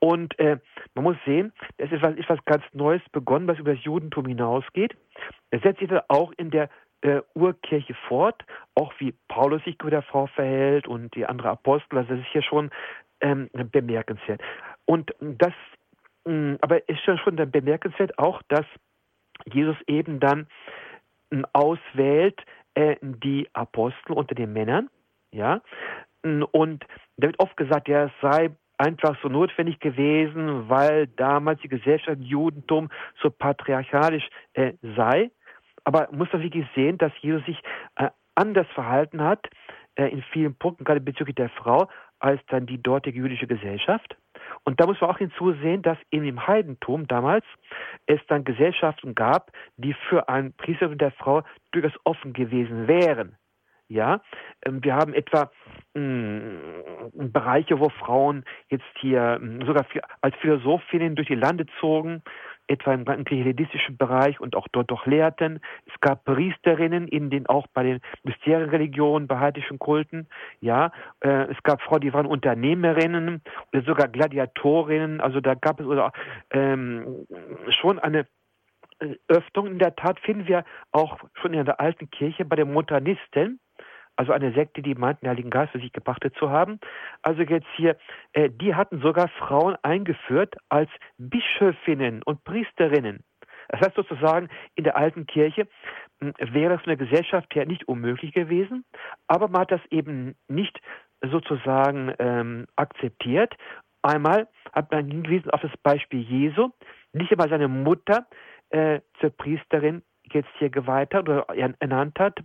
Und äh, man muss sehen, es ist was, ist ganz Neues begonnen, was über das Judentum hinausgeht. Es setzt sich dann auch in der äh, Urkirche fort, auch wie Paulus sich mit der Frau verhält und die anderen Apostel. Also das ist hier schon ähm, bemerkenswert. Und das, mh, mm, aber ist schon bemerkenswert auch, dass Jesus eben dann auswählt äh, die Apostel unter den Männern, ja, und da wird oft gesagt, ja, es sei einfach so notwendig gewesen, weil damals die Gesellschaft im Judentum so patriarchalisch äh, sei. Aber muss man wirklich sehen, dass Jesus sich äh, anders verhalten hat äh, in vielen Punkten, gerade bezüglich der Frau, als dann die dortige jüdische Gesellschaft. Und da muss man auch hinzusehen, dass eben im Heidentum damals es dann Gesellschaften gab, die für ein Priester und der Frau durchaus offen gewesen wären. Ja, ähm, wir haben etwa mh, mm, Bereiche, wo Frauen jetzt hier mh, mm, sogar als Philosophinnen durch die Lande zogen, etwa im hellenistischen Bereich und auch dort doch lehrten. Es gab Priesterinnen in den auch bei den Mysterienreligionen, bei heidnischen Kulten. Ja, äh, es gab Frauen, die waren Unternehmerinnen oder sogar Gladiatorinnen. Also da gab es oder ähm, schon eine äh, Öffnung. In der Tat finden wir auch schon in der alten Kirche bei den Montanisten also eine Sekte, die meinten, den Heiligen Geist für sich gepachtet zu haben. Also jetzt hier, äh, die hatten sogar Frauen eingeführt als Bischöfinnen und Priesterinnen. Das heißt sozusagen, in der alten Kirche hm, wäre es von der Gesellschaft her nicht unmöglich gewesen, aber man hat das eben nicht sozusagen ähm, akzeptiert. Einmal hat man hingewiesen auf das Beispiel Jesu, nicht einmal seine Mutter äh, zur Priesterin jetzt hier geweiht hat oder ernannt hat,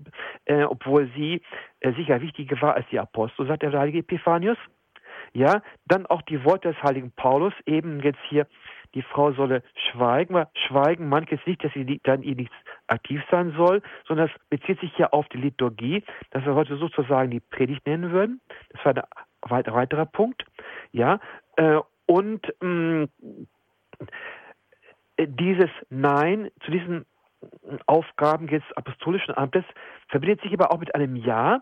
äh, obwohl sie äh, sicher wichtiger war als die Apostel, sagt der heilige Epiphanius. Ja, dann auch die Worte des heiligen Paulus, eben jetzt hier, die Frau solle schweigen. Schweigen meint jetzt nicht, dass sie dann ihr nichts aktiv sein soll, sondern das bezieht sich ja auf die Liturgie, dass wir heute sozusagen die Predigt nennen würden. Das war ein weiterer Punkt. Ja, äh, und mh, mm, dieses Nein zu diesem Aufgaben des apostolischen Amtes, verbindet sich aber auch mit einem Ja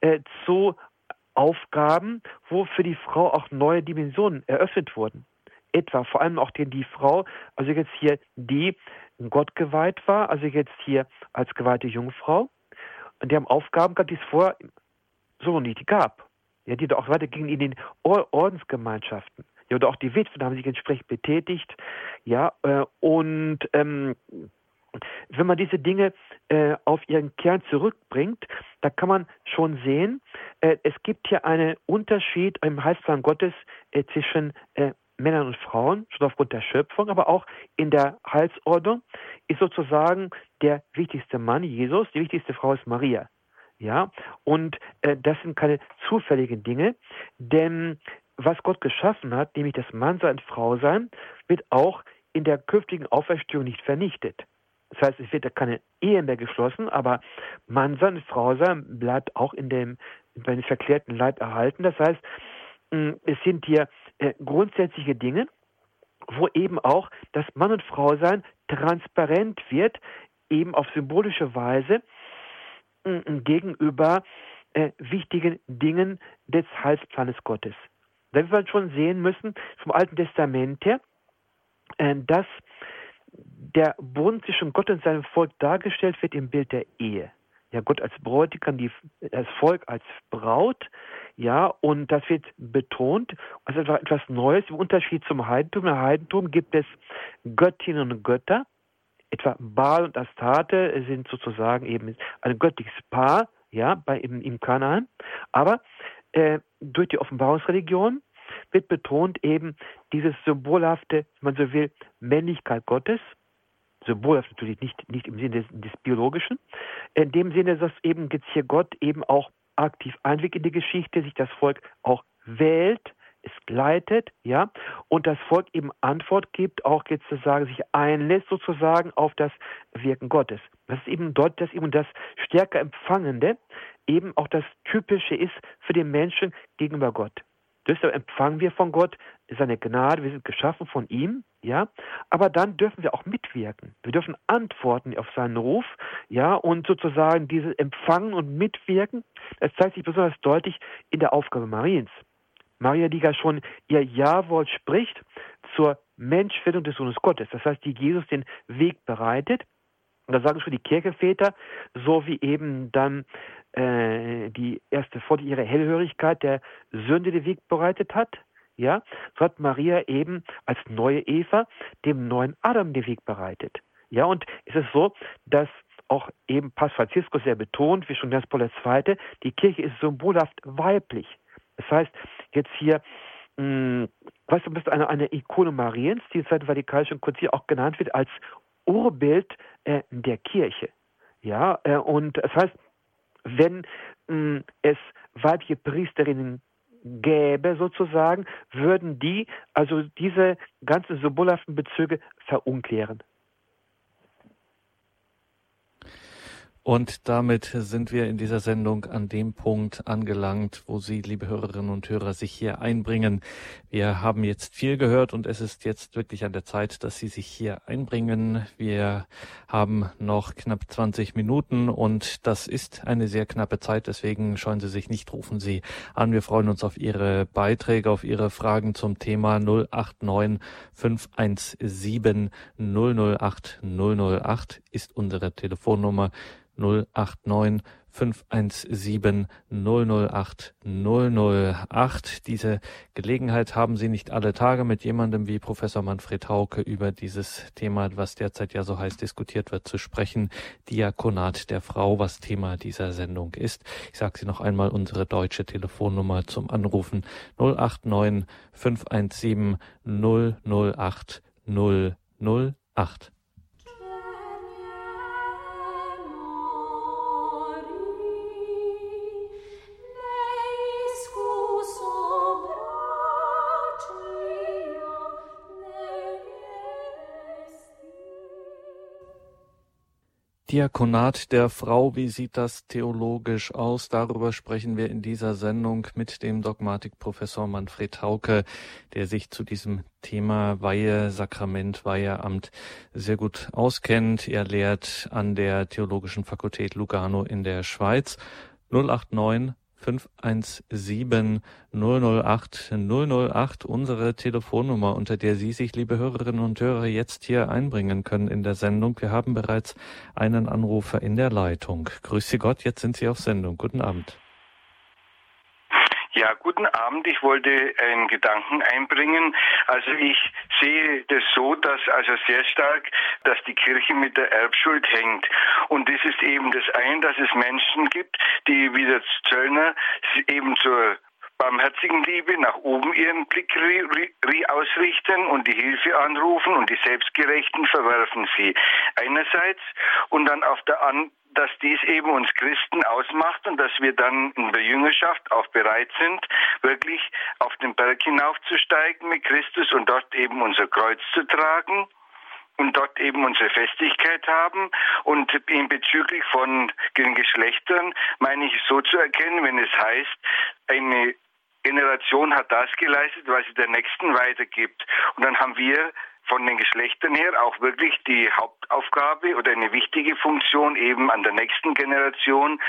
äh, zu Aufgaben, wo für die Frau auch neue Dimensionen eröffnet wurden. Etwa vor allem auch den die Frau, also jetzt hier die Gott geweiht war, also jetzt hier als geweihte Jungfrau, und die haben Aufgaben gehabt, die es vorher so noch nicht gab. Ja, die da auch weitergingen in den Ordensgemeinschaften. Ja, oder auch die Witwen haben sich entsprechend betätigt. Ja, äh, und ähm, wenn man diese Dinge äh, auf ihren Kern zurückbringt, da kann man schon sehen, äh, es gibt hier einen Unterschied im Heilsplan Gottes äh, zwischen äh, Männern und Frauen, schon aufgrund der Schöpfung, aber auch in der Heilsordnung ist sozusagen der wichtigste Mann Jesus, die wichtigste Frau ist Maria. Ja, und äh, das sind keine zufälligen Dinge, denn was Gott geschaffen hat, nämlich das Mannsein Frausein, wird auch in der künftigen Auferstehung nicht vernichtet. Das heißt, es wird ja keine Ehe mehr geschlossen, aber Mannsein und Frausein bleibt auch in dem, in dem verklärten Leib erhalten. Das heißt, es sind hier äh, grundsätzliche Dinge, wo eben auch das Mann und Frausein transparent wird, eben auf symbolische Weise gegenüber äh, wichtigen Dingen des Heilsplanes Gottes. Da wir schon sehen müssen vom Alten Testament her, äh, dass der Bund zwischen Gott und seinem Volk dargestellt wird im Bild der Ehe. Ja, Gott als Bräutigam, die, das Volk als Braut, ja, und das wird betont. Also etwas Neues im Unterschied zum Heidentum. Im Heidentum gibt es Göttinnen und Götter, etwa Baal und Astarte sind sozusagen eben ein göttliches Paar, ja, bei im, im Kanaan. Aber äh, durch die Offenbarungsreligion wird betont eben dieses symbolhafte, wenn man so will, Männlichkeit Gottes. Symbolhaft natürlich nicht, nicht im Sinne des, des Biologischen. In dem Sinne, dass eben jetzt hier Gott eben auch aktiv Einblick in die Geschichte, sich das Volk auch wählt, es leitet, ja, und das Volk eben Antwort gibt, auch jetzt zu sagen, sich einlässt sozusagen auf das Wirken Gottes. Das ist eben dort, dass eben das stärker Empfangende eben auch das Typische ist für den Menschen gegenüber Gott. Deshalb empfangen wir von Gott seine Gnade, wir sind geschaffen von ihm, ja, aber dann dürfen wir auch mitwirken. Wir dürfen antworten auf seinen Ruf, ja, und sozusagen dieses Empfangen und Mitwirken, das zeigt sich besonders deutlich in der Aufgabe Mariens. Maria, die ja schon ihr Ja-Wort spricht zur Menschwerdung des Sohnes Gottes. Das heißt, die Jesus den Weg bereitet. Und da sagen schon die Kirchenväter, so wie eben dann äh, die erste vor ihre Hellhörigkeit der Sünde den Weg bereitet hat, ja, so hat Maria eben als neue Eva dem neuen Adam den Weg bereitet. Ja, und es ist so, dass auch eben Papst Franziskus sehr betont, wie schon Johannes Paul II., die Kirche ist symbolhaft weiblich. Das heißt, jetzt hier, mh, hm, weißt du, bist eine, eine Ikone Mariens, die seit dem Vatikanischen Konzil auch genannt wird als Urbild äh, der Kirche. Ja, äh, und das heißt, wenn mh, hm, es weibliche Priesterinnen gäbe sozusagen, würden die also diese ganzen symbolhaften Bezüge verunklären. Und damit sind wir in dieser Sendung an dem Punkt angelangt, wo Sie, liebe Hörerinnen und Hörer, sich hier einbringen. Wir haben jetzt viel gehört und es ist jetzt wirklich an der Zeit, dass Sie sich hier einbringen. Wir haben noch knapp 20 Minuten und das ist eine sehr knappe Zeit, deswegen scheuen Sie sich nicht, rufen Sie an. Wir freuen uns auf Ihre Beiträge, auf Ihre Fragen zum Thema 089 517 008 008 ist unsere Telefonnummer. 089 517 008 008. Diese Gelegenheit haben Sie nicht alle Tage mit jemandem wie Professor Manfred Hauke über dieses Thema, was derzeit ja so heiß diskutiert wird, zu sprechen. Diakonat der Frau, was Thema dieser Sendung ist. Ich sage Sie noch einmal unsere deutsche Telefonnummer zum Anrufen 089 517 008 008. Diakonat der Frau, wie sieht das theologisch aus? Darüber sprechen wir in dieser Sendung mit dem Dogmatikprofessor Manfred Hauke, der sich zu diesem Thema Weihe, Sakrament, Weiheamt sehr gut auskennt. Er lehrt an der Theologischen Fakultät Lugano in der Schweiz. 089 517 008 008 unsere Telefonnummer, unter der Sie sich, liebe Hörerinnen und Hörer, jetzt hier einbringen können in der Sendung. Wir haben bereits einen Anrufer in der Leitung. Grüße Gott, jetzt sind Sie auf Sendung. Guten Abend. Ja, guten Abend. Ich wollte einen Gedanken einbringen. Also ich sehe das so, dass also sehr stark, dass die Kirche mit der Erbschuld hängt. Und das ist eben das eine, dass es Menschen gibt, die wie der Zöllner eben zur barmherzigen Liebe nach oben ihren Blick ausrichten und die Hilfe anrufen und die Selbstgerechten verwerfen sie einerseits und dann auf der anderen dass dies eben uns Christen ausmacht und dass wir dann in der Jüngerschaft auch bereit sind, wirklich auf den Berg hinaufzusteigen mit Christus und dort eben unser Kreuz zu tragen und dort eben unsere Festigkeit haben. Und in bezüglich von den Geschlechtern meine ich so zu erkennen, wenn es heißt, eine Generation hat das geleistet, was sie der nächsten weitergibt. Und dann haben wir von den Geschlechtern her auch wirklich die Hauptaufgabe oder eine wichtige Funktion eben an der nächsten Generation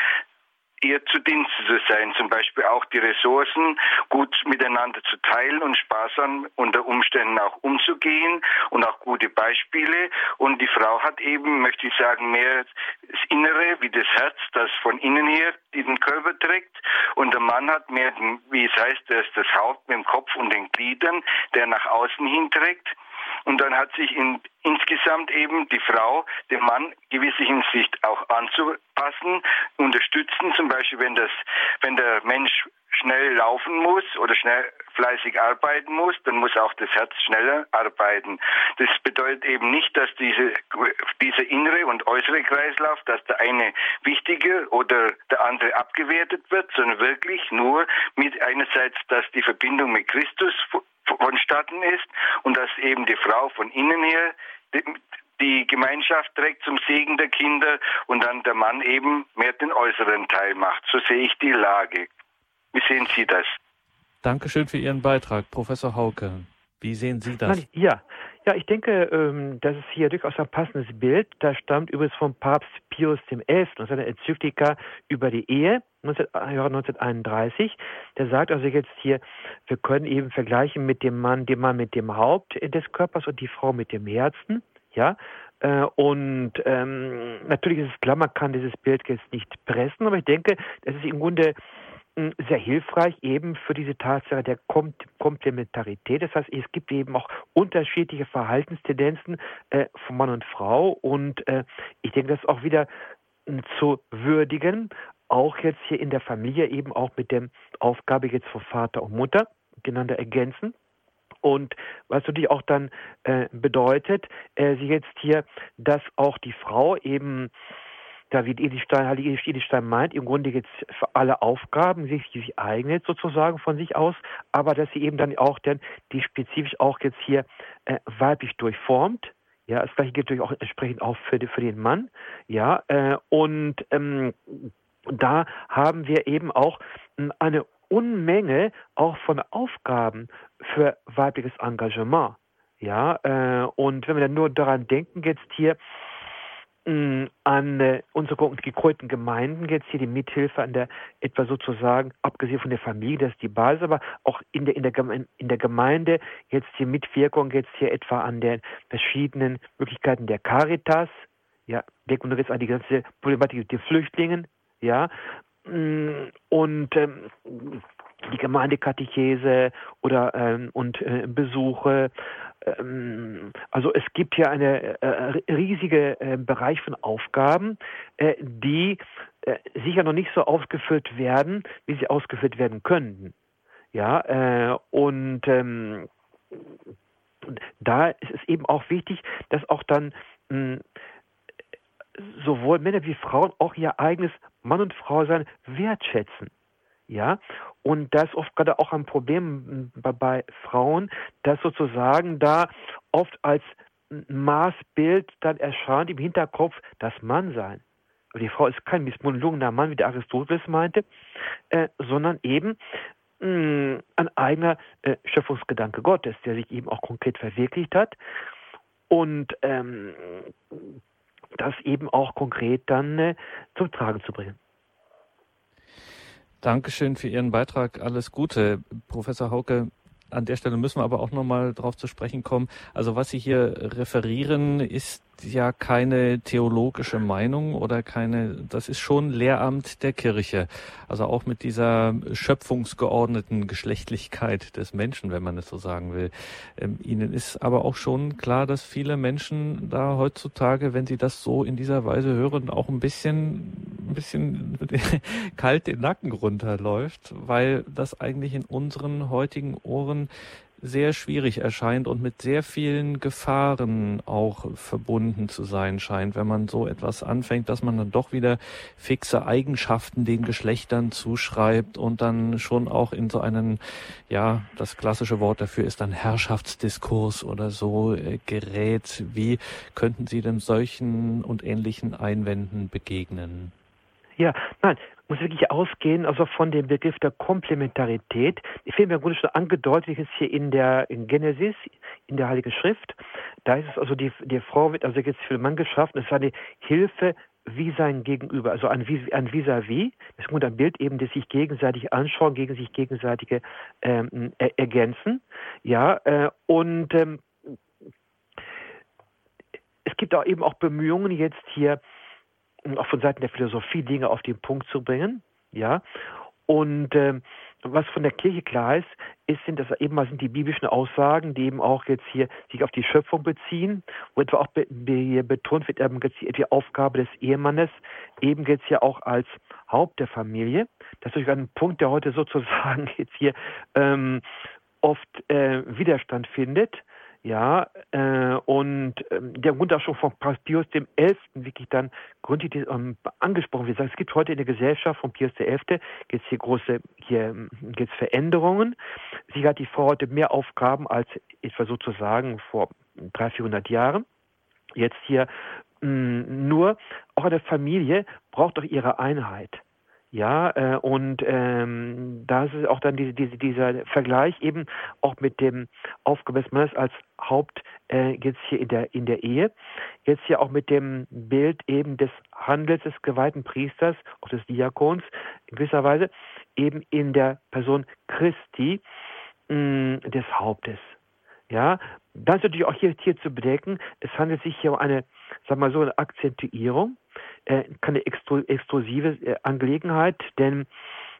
ihr zu Diensten zu sein, zum Beispiel auch die Ressourcen gut miteinander zu teilen und sparsam unter Umständen auch umzugehen und auch gute Beispiele. Und die Frau hat eben, möchte ich sagen, mehr das Innere wie das Herz, das von innen her diesen Körper trägt. Und der Mann hat mehr, wie es heißt, das, das Haupt mit dem Kopf und den Gliedern, der nach außen hin trägt. Und dann hat sich in, insgesamt eben die Frau dem Mann gewisse Hinsicht auch anzupassen, unterstützen, zum Beispiel wenn das, wenn der Mensch schnell laufen muss oder schnell fleißig arbeiten muss, dann muss auch das Herz schneller arbeiten. Das bedeutet eben nicht, dass diese, dieser innere und äußere Kreislauf, dass der eine wichtiger oder der andere abgewertet wird, sondern wirklich nur mit einerseits, dass die Verbindung mit Christus vonstatten ist und dass eben die Frau von innen her die Gemeinschaft trägt zum Segen der Kinder und dann der Mann eben mehr den äußeren Teil macht. So sehe ich die Lage. Wie sehen Sie das? Dankeschön für Ihren Beitrag, Professor Hauke. Wie sehen Sie das? Ja, ja, ich denke, ähm, das ist hier durchaus ein passendes Bild. Das stammt übrigens vom Papst Pius XI. und seiner Enzyklika über die Ehe 1931. Der sagt also jetzt hier, wir können eben vergleichen mit dem Mann, den Mann mit dem Haupt des Körpers und die Frau mit dem Herzen. Ja, äh, und ähm, natürlich ist es klar, man kann dieses Bild jetzt nicht pressen, aber ich denke, das ist im Grunde sehr hilfreich eben für diese Tatsache der Komplementarität. Das heißt, es gibt eben auch unterschiedliche Verhaltenstendenzen äh, von Mann und Frau und äh, ich denke, das ist auch wieder äh, zu würdigen, auch jetzt hier in der Familie eben auch mit der Aufgabe jetzt von Vater und Mutter gegeneinander ergänzen. Und was natürlich auch dann äh, bedeutet, äh, sie jetzt hier, dass auch die Frau eben wird Edelstein, Heilige Edelstein meint, im Grunde jetzt für alle Aufgaben sich, die sich eignet sozusagen von sich aus, aber dass sie eben dann auch dann die spezifisch auch jetzt hier äh, weiblich durchformt. Ja, das gleiche gilt natürlich auch entsprechend auch für, die, für den Mann. Ja, äh, und ähm, da haben wir eben auch hm, eine Unmenge auch von Aufgaben für weibliches Engagement. Ja, äh, und wenn wir dann nur daran denken, jetzt hier, an äh, unsere gekreuzten Gemeinden jetzt hier die Mithilfe an der etwa sozusagen, abgesehen von der Familie, das ist die Basis, aber auch in der, in der, in der Gemeinde jetzt die Mitwirkung jetzt hier etwa an den verschiedenen Möglichkeiten der Caritas, ja, denken wir jetzt an die ganze Problematik der Flüchtlingen, ja, und ähm, die Gemeindekatechese oder ähm, und äh, Besuche ähm, also es gibt hier einen äh, riesige äh, Bereich von Aufgaben, äh, die äh, sicher noch nicht so ausgeführt werden, wie sie ausgeführt werden könnten. Ja, äh, und ähm, da ist es eben auch wichtig, dass auch dann mh, hm, sowohl Männer wie Frauen auch ihr eigenes Mann und Frau sein wertschätzen. Ja, und das ist oft gerade auch ein Problem bei, Frauen, dass sozusagen da oft als Maßbild dann erscheint im Hinterkopf das Mannsein. Aber die Frau ist kein missmundelnder Mann, wie der Aristoteles meinte, äh, sondern eben mh, mm, ein eigener äh, Schöpfungsgedanke Gottes, der sich eben auch konkret verwirklicht hat und ähm, das eben auch konkret dann äh, zum Tragen zu bringen. Dankeschön für Ihren Beitrag. Alles Gute, Professor Hauke. An der Stelle müssen wir aber auch nochmal drauf zu sprechen kommen. Also was Sie hier referieren, ist ja keine theologische Meinung oder keine, das ist schon Lehramt der Kirche. Also auch mit dieser schöpfungsgeordneten Geschlechtlichkeit des Menschen, wenn man es so sagen will. Ähm, Ihnen ist aber auch schon klar, dass viele Menschen da heutzutage, wenn sie das so in dieser Weise hören, auch ein bisschen, ein bisschen kalt den Nacken runterläuft, weil das eigentlich in unseren heutigen Ohren sehr schwierig erscheint und mit sehr vielen Gefahren auch verbunden zu sein scheint, wenn man so etwas anfängt, dass man dann doch wieder fixe Eigenschaften den Geschlechtern zuschreibt und dann schon auch in so einen, ja, das klassische Wort dafür ist dann Herrschaftsdiskurs oder so äh, gerät. Wie könnten Sie denn solchen und ähnlichen Einwänden begegnen? Ja, nein, muss wirklich ausgehen, also von dem Begriff der Komplementarität. Ich finde mir im Grunde schon angedeutet ist hier in der in Genesis, in der Heiligen Schrift. Da ist es also, die, die Frau wird also jetzt für den Mann geschaffen. Es ist eine Hilfe wie sein Gegenüber, also ein, ein vis-à-vis. Das ist ein Bild eben, das sich gegenseitig anschauen, gegen sich gegenseitige ähm, er ergänzen. Ja, äh, und ähm, es gibt auch eben auch Bemühungen jetzt hier auch von Seiten der Philosophie Dinge auf den Punkt zu bringen, ja. Und ähm, was von der Kirche klar ist, ist, sind das eben mal sind die biblischen Aussagen, die eben auch jetzt hier sich auf die Schöpfung beziehen, wo etwa auch be be betont wird, eben jetzt die Aufgabe des Ehemannes, eben jetzt hier auch als Haupt der Familie. Das ist ein Punkt, der heute sozusagen jetzt hier ähm, oft äh, Widerstand findet. Ja, äh, und ähm, der schon von Pius dem Elften wirklich dann gründlich ähm, angesprochen. Wir sagen, es gibt heute in der Gesellschaft von Pius der Elfte jetzt hier große hier ähm, Veränderungen. Sie hat die Frau heute mehr Aufgaben als etwa sozusagen vor 300, 400 Jahren. Jetzt hier mh, mm, nur auch eine Familie braucht doch ihre Einheit. Ja, äh, und ähm, da ist auch dann diese, diese, dieser Vergleich eben auch mit dem Aufgabe des Mannes als Haupt äh, jetzt hier in der in der Ehe, jetzt hier auch mit dem Bild eben des Handels des geweihten Priesters, auch des Diakons in gewisser Weise eben in der Person Christi mh, des Hauptes. Ja, dann ist natürlich auch hier, hier zu bedenken, es handelt sich hier um eine, sag mal so, eine Akzentuierung äh, keine extru exklusive äh, Angelegenheit, denn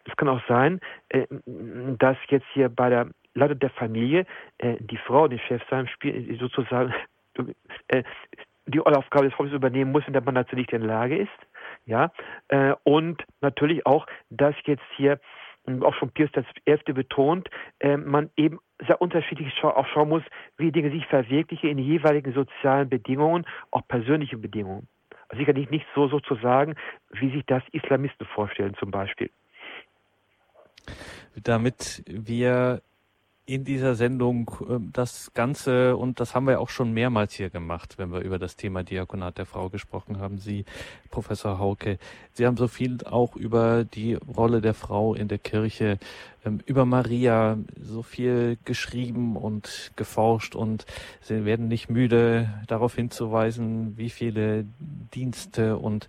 es kann auch sein, äh, dass jetzt hier bei der Leitung der Familie äh, die Frau den Chef sein Spiel sozusagen äh, die Aufgabe des Hauptes übernehmen muss, wenn der Mann dazu nicht in der Lage ist. Ja, äh, und natürlich auch, dass jetzt hier auch schon Pius XI. betont, äh, man eben sehr unterschiedlich schau auch schauen muss, wie Dinge sich verwirklichen in jeweiligen sozialen Bedingungen, auch persönliche Bedingungen sicherlich nicht so sozusagen, wie sich das Islamisten vorstellen zum Beispiel. Damit wir in dieser Sendung äh, das Ganze, und das haben wir auch schon mehrmals hier gemacht, wenn wir über das Thema Diakonat der Frau gesprochen haben, Sie, Professor Hauke, Sie haben so viel auch über die Rolle der Frau in der Kirche, ähm, über Maria so viel geschrieben und geforscht und Sie werden nicht müde, darauf hinzuweisen, wie viele Dienste und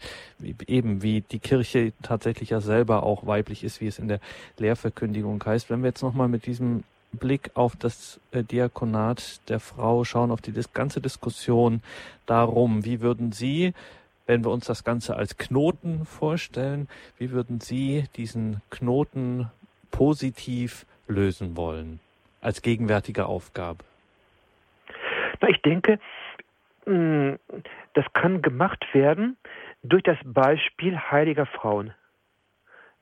eben wie die Kirche tatsächlich ja selber auch weiblich ist, wie es in der Lehrverkündigung heißt. Wenn wir jetzt nochmal mit diesem Blick auf das äh, Diakonat der Frau schauen, auf die ganze Diskussion darum, wie würden Sie, wenn wir uns das Ganze als Knoten vorstellen, wie würden Sie diesen Knoten positiv lösen wollen als gegenwärtige Aufgabe? Na, ich denke, hm, das kann gemacht werden durch das Beispiel heiliger Frauen.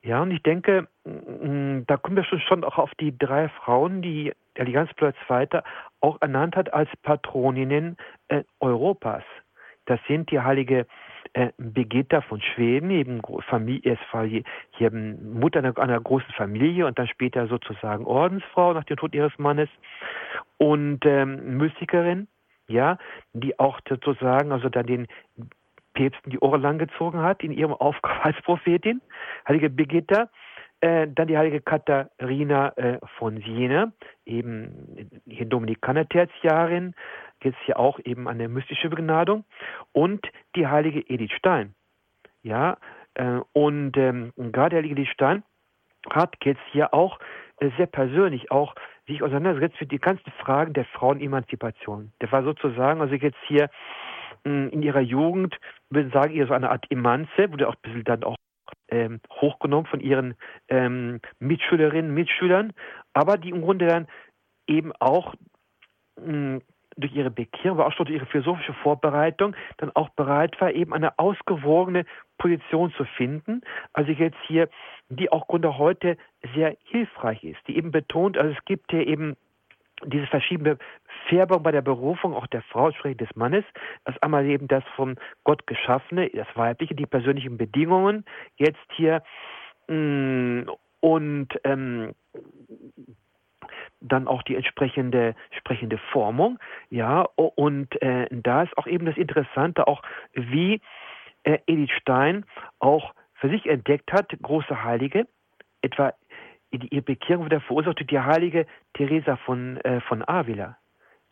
Ja, und ich denke, mm, da kommen wir schon, auch auf die drei Frauen, die Allianzplatz weiter auch ernannt hat als Patroninnen äh, Europas. Das sind die heilige äh, Begeta von Schweden, eben Familie, hier Mutter einer, einer, großen Familie und dann später sozusagen Ordensfrau nach dem Tod ihres Mannes und ähm, Mystikerin, ja, die auch sozusagen, also dann den Päpsten die Ohren langgezogen hat in ihrem Aufgabe als Prophetin, heilige Birgitta, äh, dann die heilige Katharina äh, von Siena, eben hier Dominikaner-Tertiarin, jetzt hier auch eben eine mystische Begnadung, und die heilige Edith Stein. Ja, äh, und ähm, gerade der heilige Edith Stein hat jetzt hier auch äh, sehr persönlich auch sich auseinandergesetzt mit die ganzen Fragen der Frauenemanzipation. Der war sozusagen, also jetzt hier in ihrer Jugend, würde ich sagen, eher so eine Art Emanze, wurde auch ein bisschen dann auch ähm, hochgenommen von ihren ähm, Mitschülerinnen, Mitschülern, aber die im Grunde dann eben auch mh, durch ihre Bekehrung, aber auch schon durch ihre philosophische Vorbereitung dann auch bereit war, eben eine ausgewogene Position zu finden. Also jetzt hier, die auch Grunde heute sehr hilfreich ist, die eben betont, also es gibt hier eben diese verschiedene Färbung bei der Berufung auch der Frau, sprich des Mannes, das einmal eben das vom Gott geschaffene, das weibliche, die persönlichen Bedingungen, jetzt hier mm, und ähm, dann auch die entsprechende, entsprechende Formung, ja, und äh, da ist auch eben das Interessante, auch wie äh, Edith Stein auch für sich entdeckt hat, große Heilige, etwa ihre Bekehrung wieder verursachte die heilige Teresa von, äh, von Avila,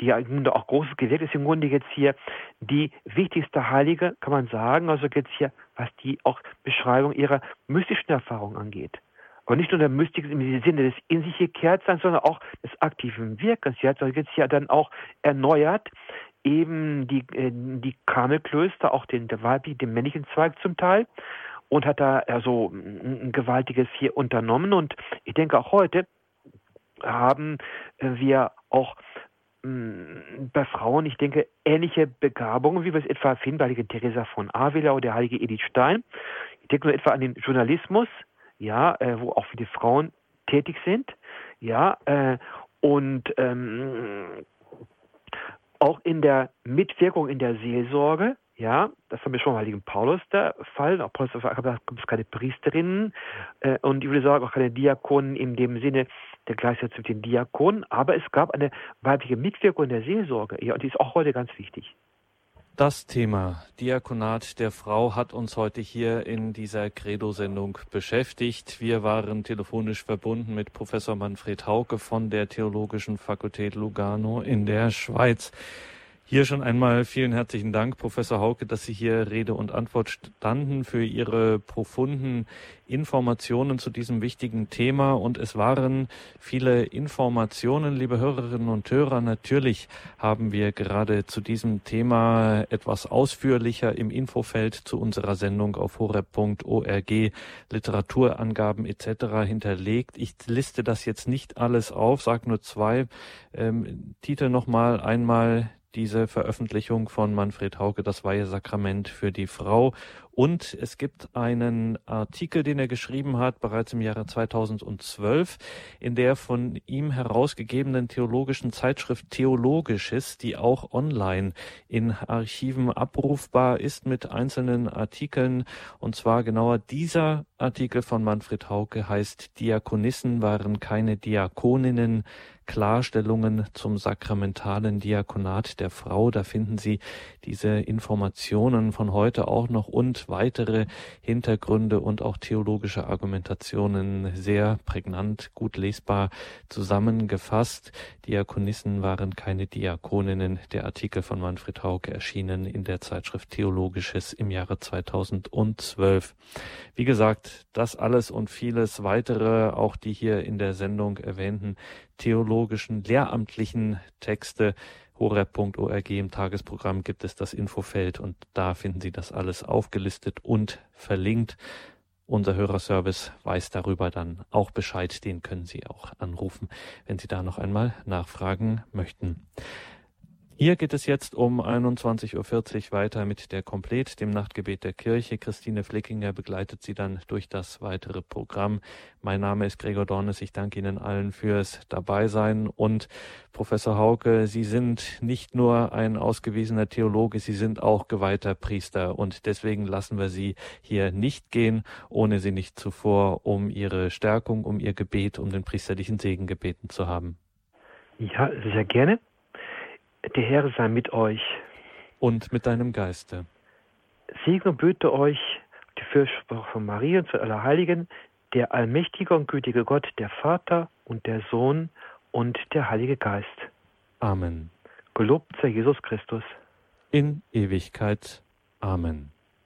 die ja auch großes gewirkt ist, im Grunde jetzt hier die wichtigste Heilige, kann man sagen, also jetzt hier, was die auch Beschreibung ihrer mystischen Erfahrung angeht. Aber nicht nur der Mystik im Sinne des in sich gekehrt sein, sondern auch des aktiven Wirkens. Sie hat jetzt ja dann auch erneuert eben die, äh, die Karmelklöster, auch den, der weiblichen, den männlichen Zweig zum Teil und hat da also ein gewaltiges hier unternommen. Und ich denke auch heute haben wir auch bei Frauen, ich denke, ähnliche Begabungen, wie wir es etwa finden bei der Theresa von Avila oder der heilige Edith Stein. Ich denke nur etwa an den Journalismus, ja, äh, wo auch viele Frauen tätig sind, ja, äh, und ähm, auch in der Mitwirkung in der Seelsorge, ja, das haben wir schon mal Heiligen Paulus der Fall. Auch Paulus da gibt es keine Priesterinnen äh, und ich würde sagen auch keine Diakonen in dem Sinne der Gleichheit mit den Diakonen, aber es gab eine weibliche Mitwirkung in der Seelsorge, ja, und die ist auch heute ganz wichtig. Das Thema Diakonat der Frau hat uns heute hier in dieser Credo-Sendung beschäftigt. Wir waren telefonisch verbunden mit Professor Manfred Hauke von der Theologischen Fakultät Lugano in der Schweiz. Hier schon einmal vielen herzlichen Dank, Professor Hauke, dass Sie hier Rede und Antwort standen für Ihre profunden Informationen zu diesem wichtigen Thema. Und es waren viele Informationen, liebe Hörerinnen und Hörer. Natürlich haben wir gerade zu diesem Thema etwas ausführlicher im Infofeld zu unserer Sendung auf horeb.org Literaturangaben etc. hinterlegt. Ich liste das jetzt nicht alles auf, sage nur zwei ähm, Titel nochmal. Einmal diese Veröffentlichung von Manfred Hauke, das Weihe Sakrament für die Frau. Und es gibt einen Artikel, den er geschrieben hat, bereits im Jahre 2012, in der von ihm herausgegebenen theologischen Zeitschrift Theologisches, die auch online in Archiven abrufbar ist mit einzelnen Artikeln. Und zwar genauer dieser Artikel von Manfred Hauke heißt Diakonissen waren keine Diakoninnen, Klarstellungen zum sakramentalen Diakonat der Frau. Da finden Sie diese Informationen von heute auch noch und weitere Hintergründe und auch theologische Argumentationen sehr prägnant, gut lesbar zusammengefasst. Diakonissen waren keine Diakoninnen. Der Artikel von Manfred Hauke erschienen in der Zeitschrift Theologisches im Jahre 2012. Wie gesagt, das alles und vieles weitere, auch die hier in der Sendung erwähnten theologischen, lehramtlichen Texte. horeb.org im Tagesprogramm gibt es das Infofeld und da finden Sie das alles aufgelistet und verlinkt. Unser Hörerservice weiß darüber dann auch Bescheid. Den können Sie auch anrufen, wenn Sie da noch einmal nachfragen möchten. Hier geht es jetzt um 21.40 Uhr weiter mit der Komplet, dem Nachtgebet der Kirche. Christine Flickinger begleitet Sie dann durch das weitere Programm. Mein Name ist Gregor Dornes. Ich danke Ihnen allen fürs Dabeisein. Und Professor Hauke, Sie sind nicht nur ein ausgewiesener Theologe, Sie sind auch geweihter Priester. Und deswegen lassen wir Sie hier nicht gehen, ohne Sie nicht zuvor um Ihre Stärkung, um Ihr Gebet, um den priesterlichen Segen gebeten zu haben. Ja, sehr gerne. Der Herr sei mit euch. Und mit deinem Geiste. Segen und Böte euch die Fürsprache von Maria und zu aller Heiligen, der allmächtige und gütige Gott, der Vater und der Sohn und der Heilige Geist. Amen. Gelobt sei Jesus Christus. In Ewigkeit. Amen.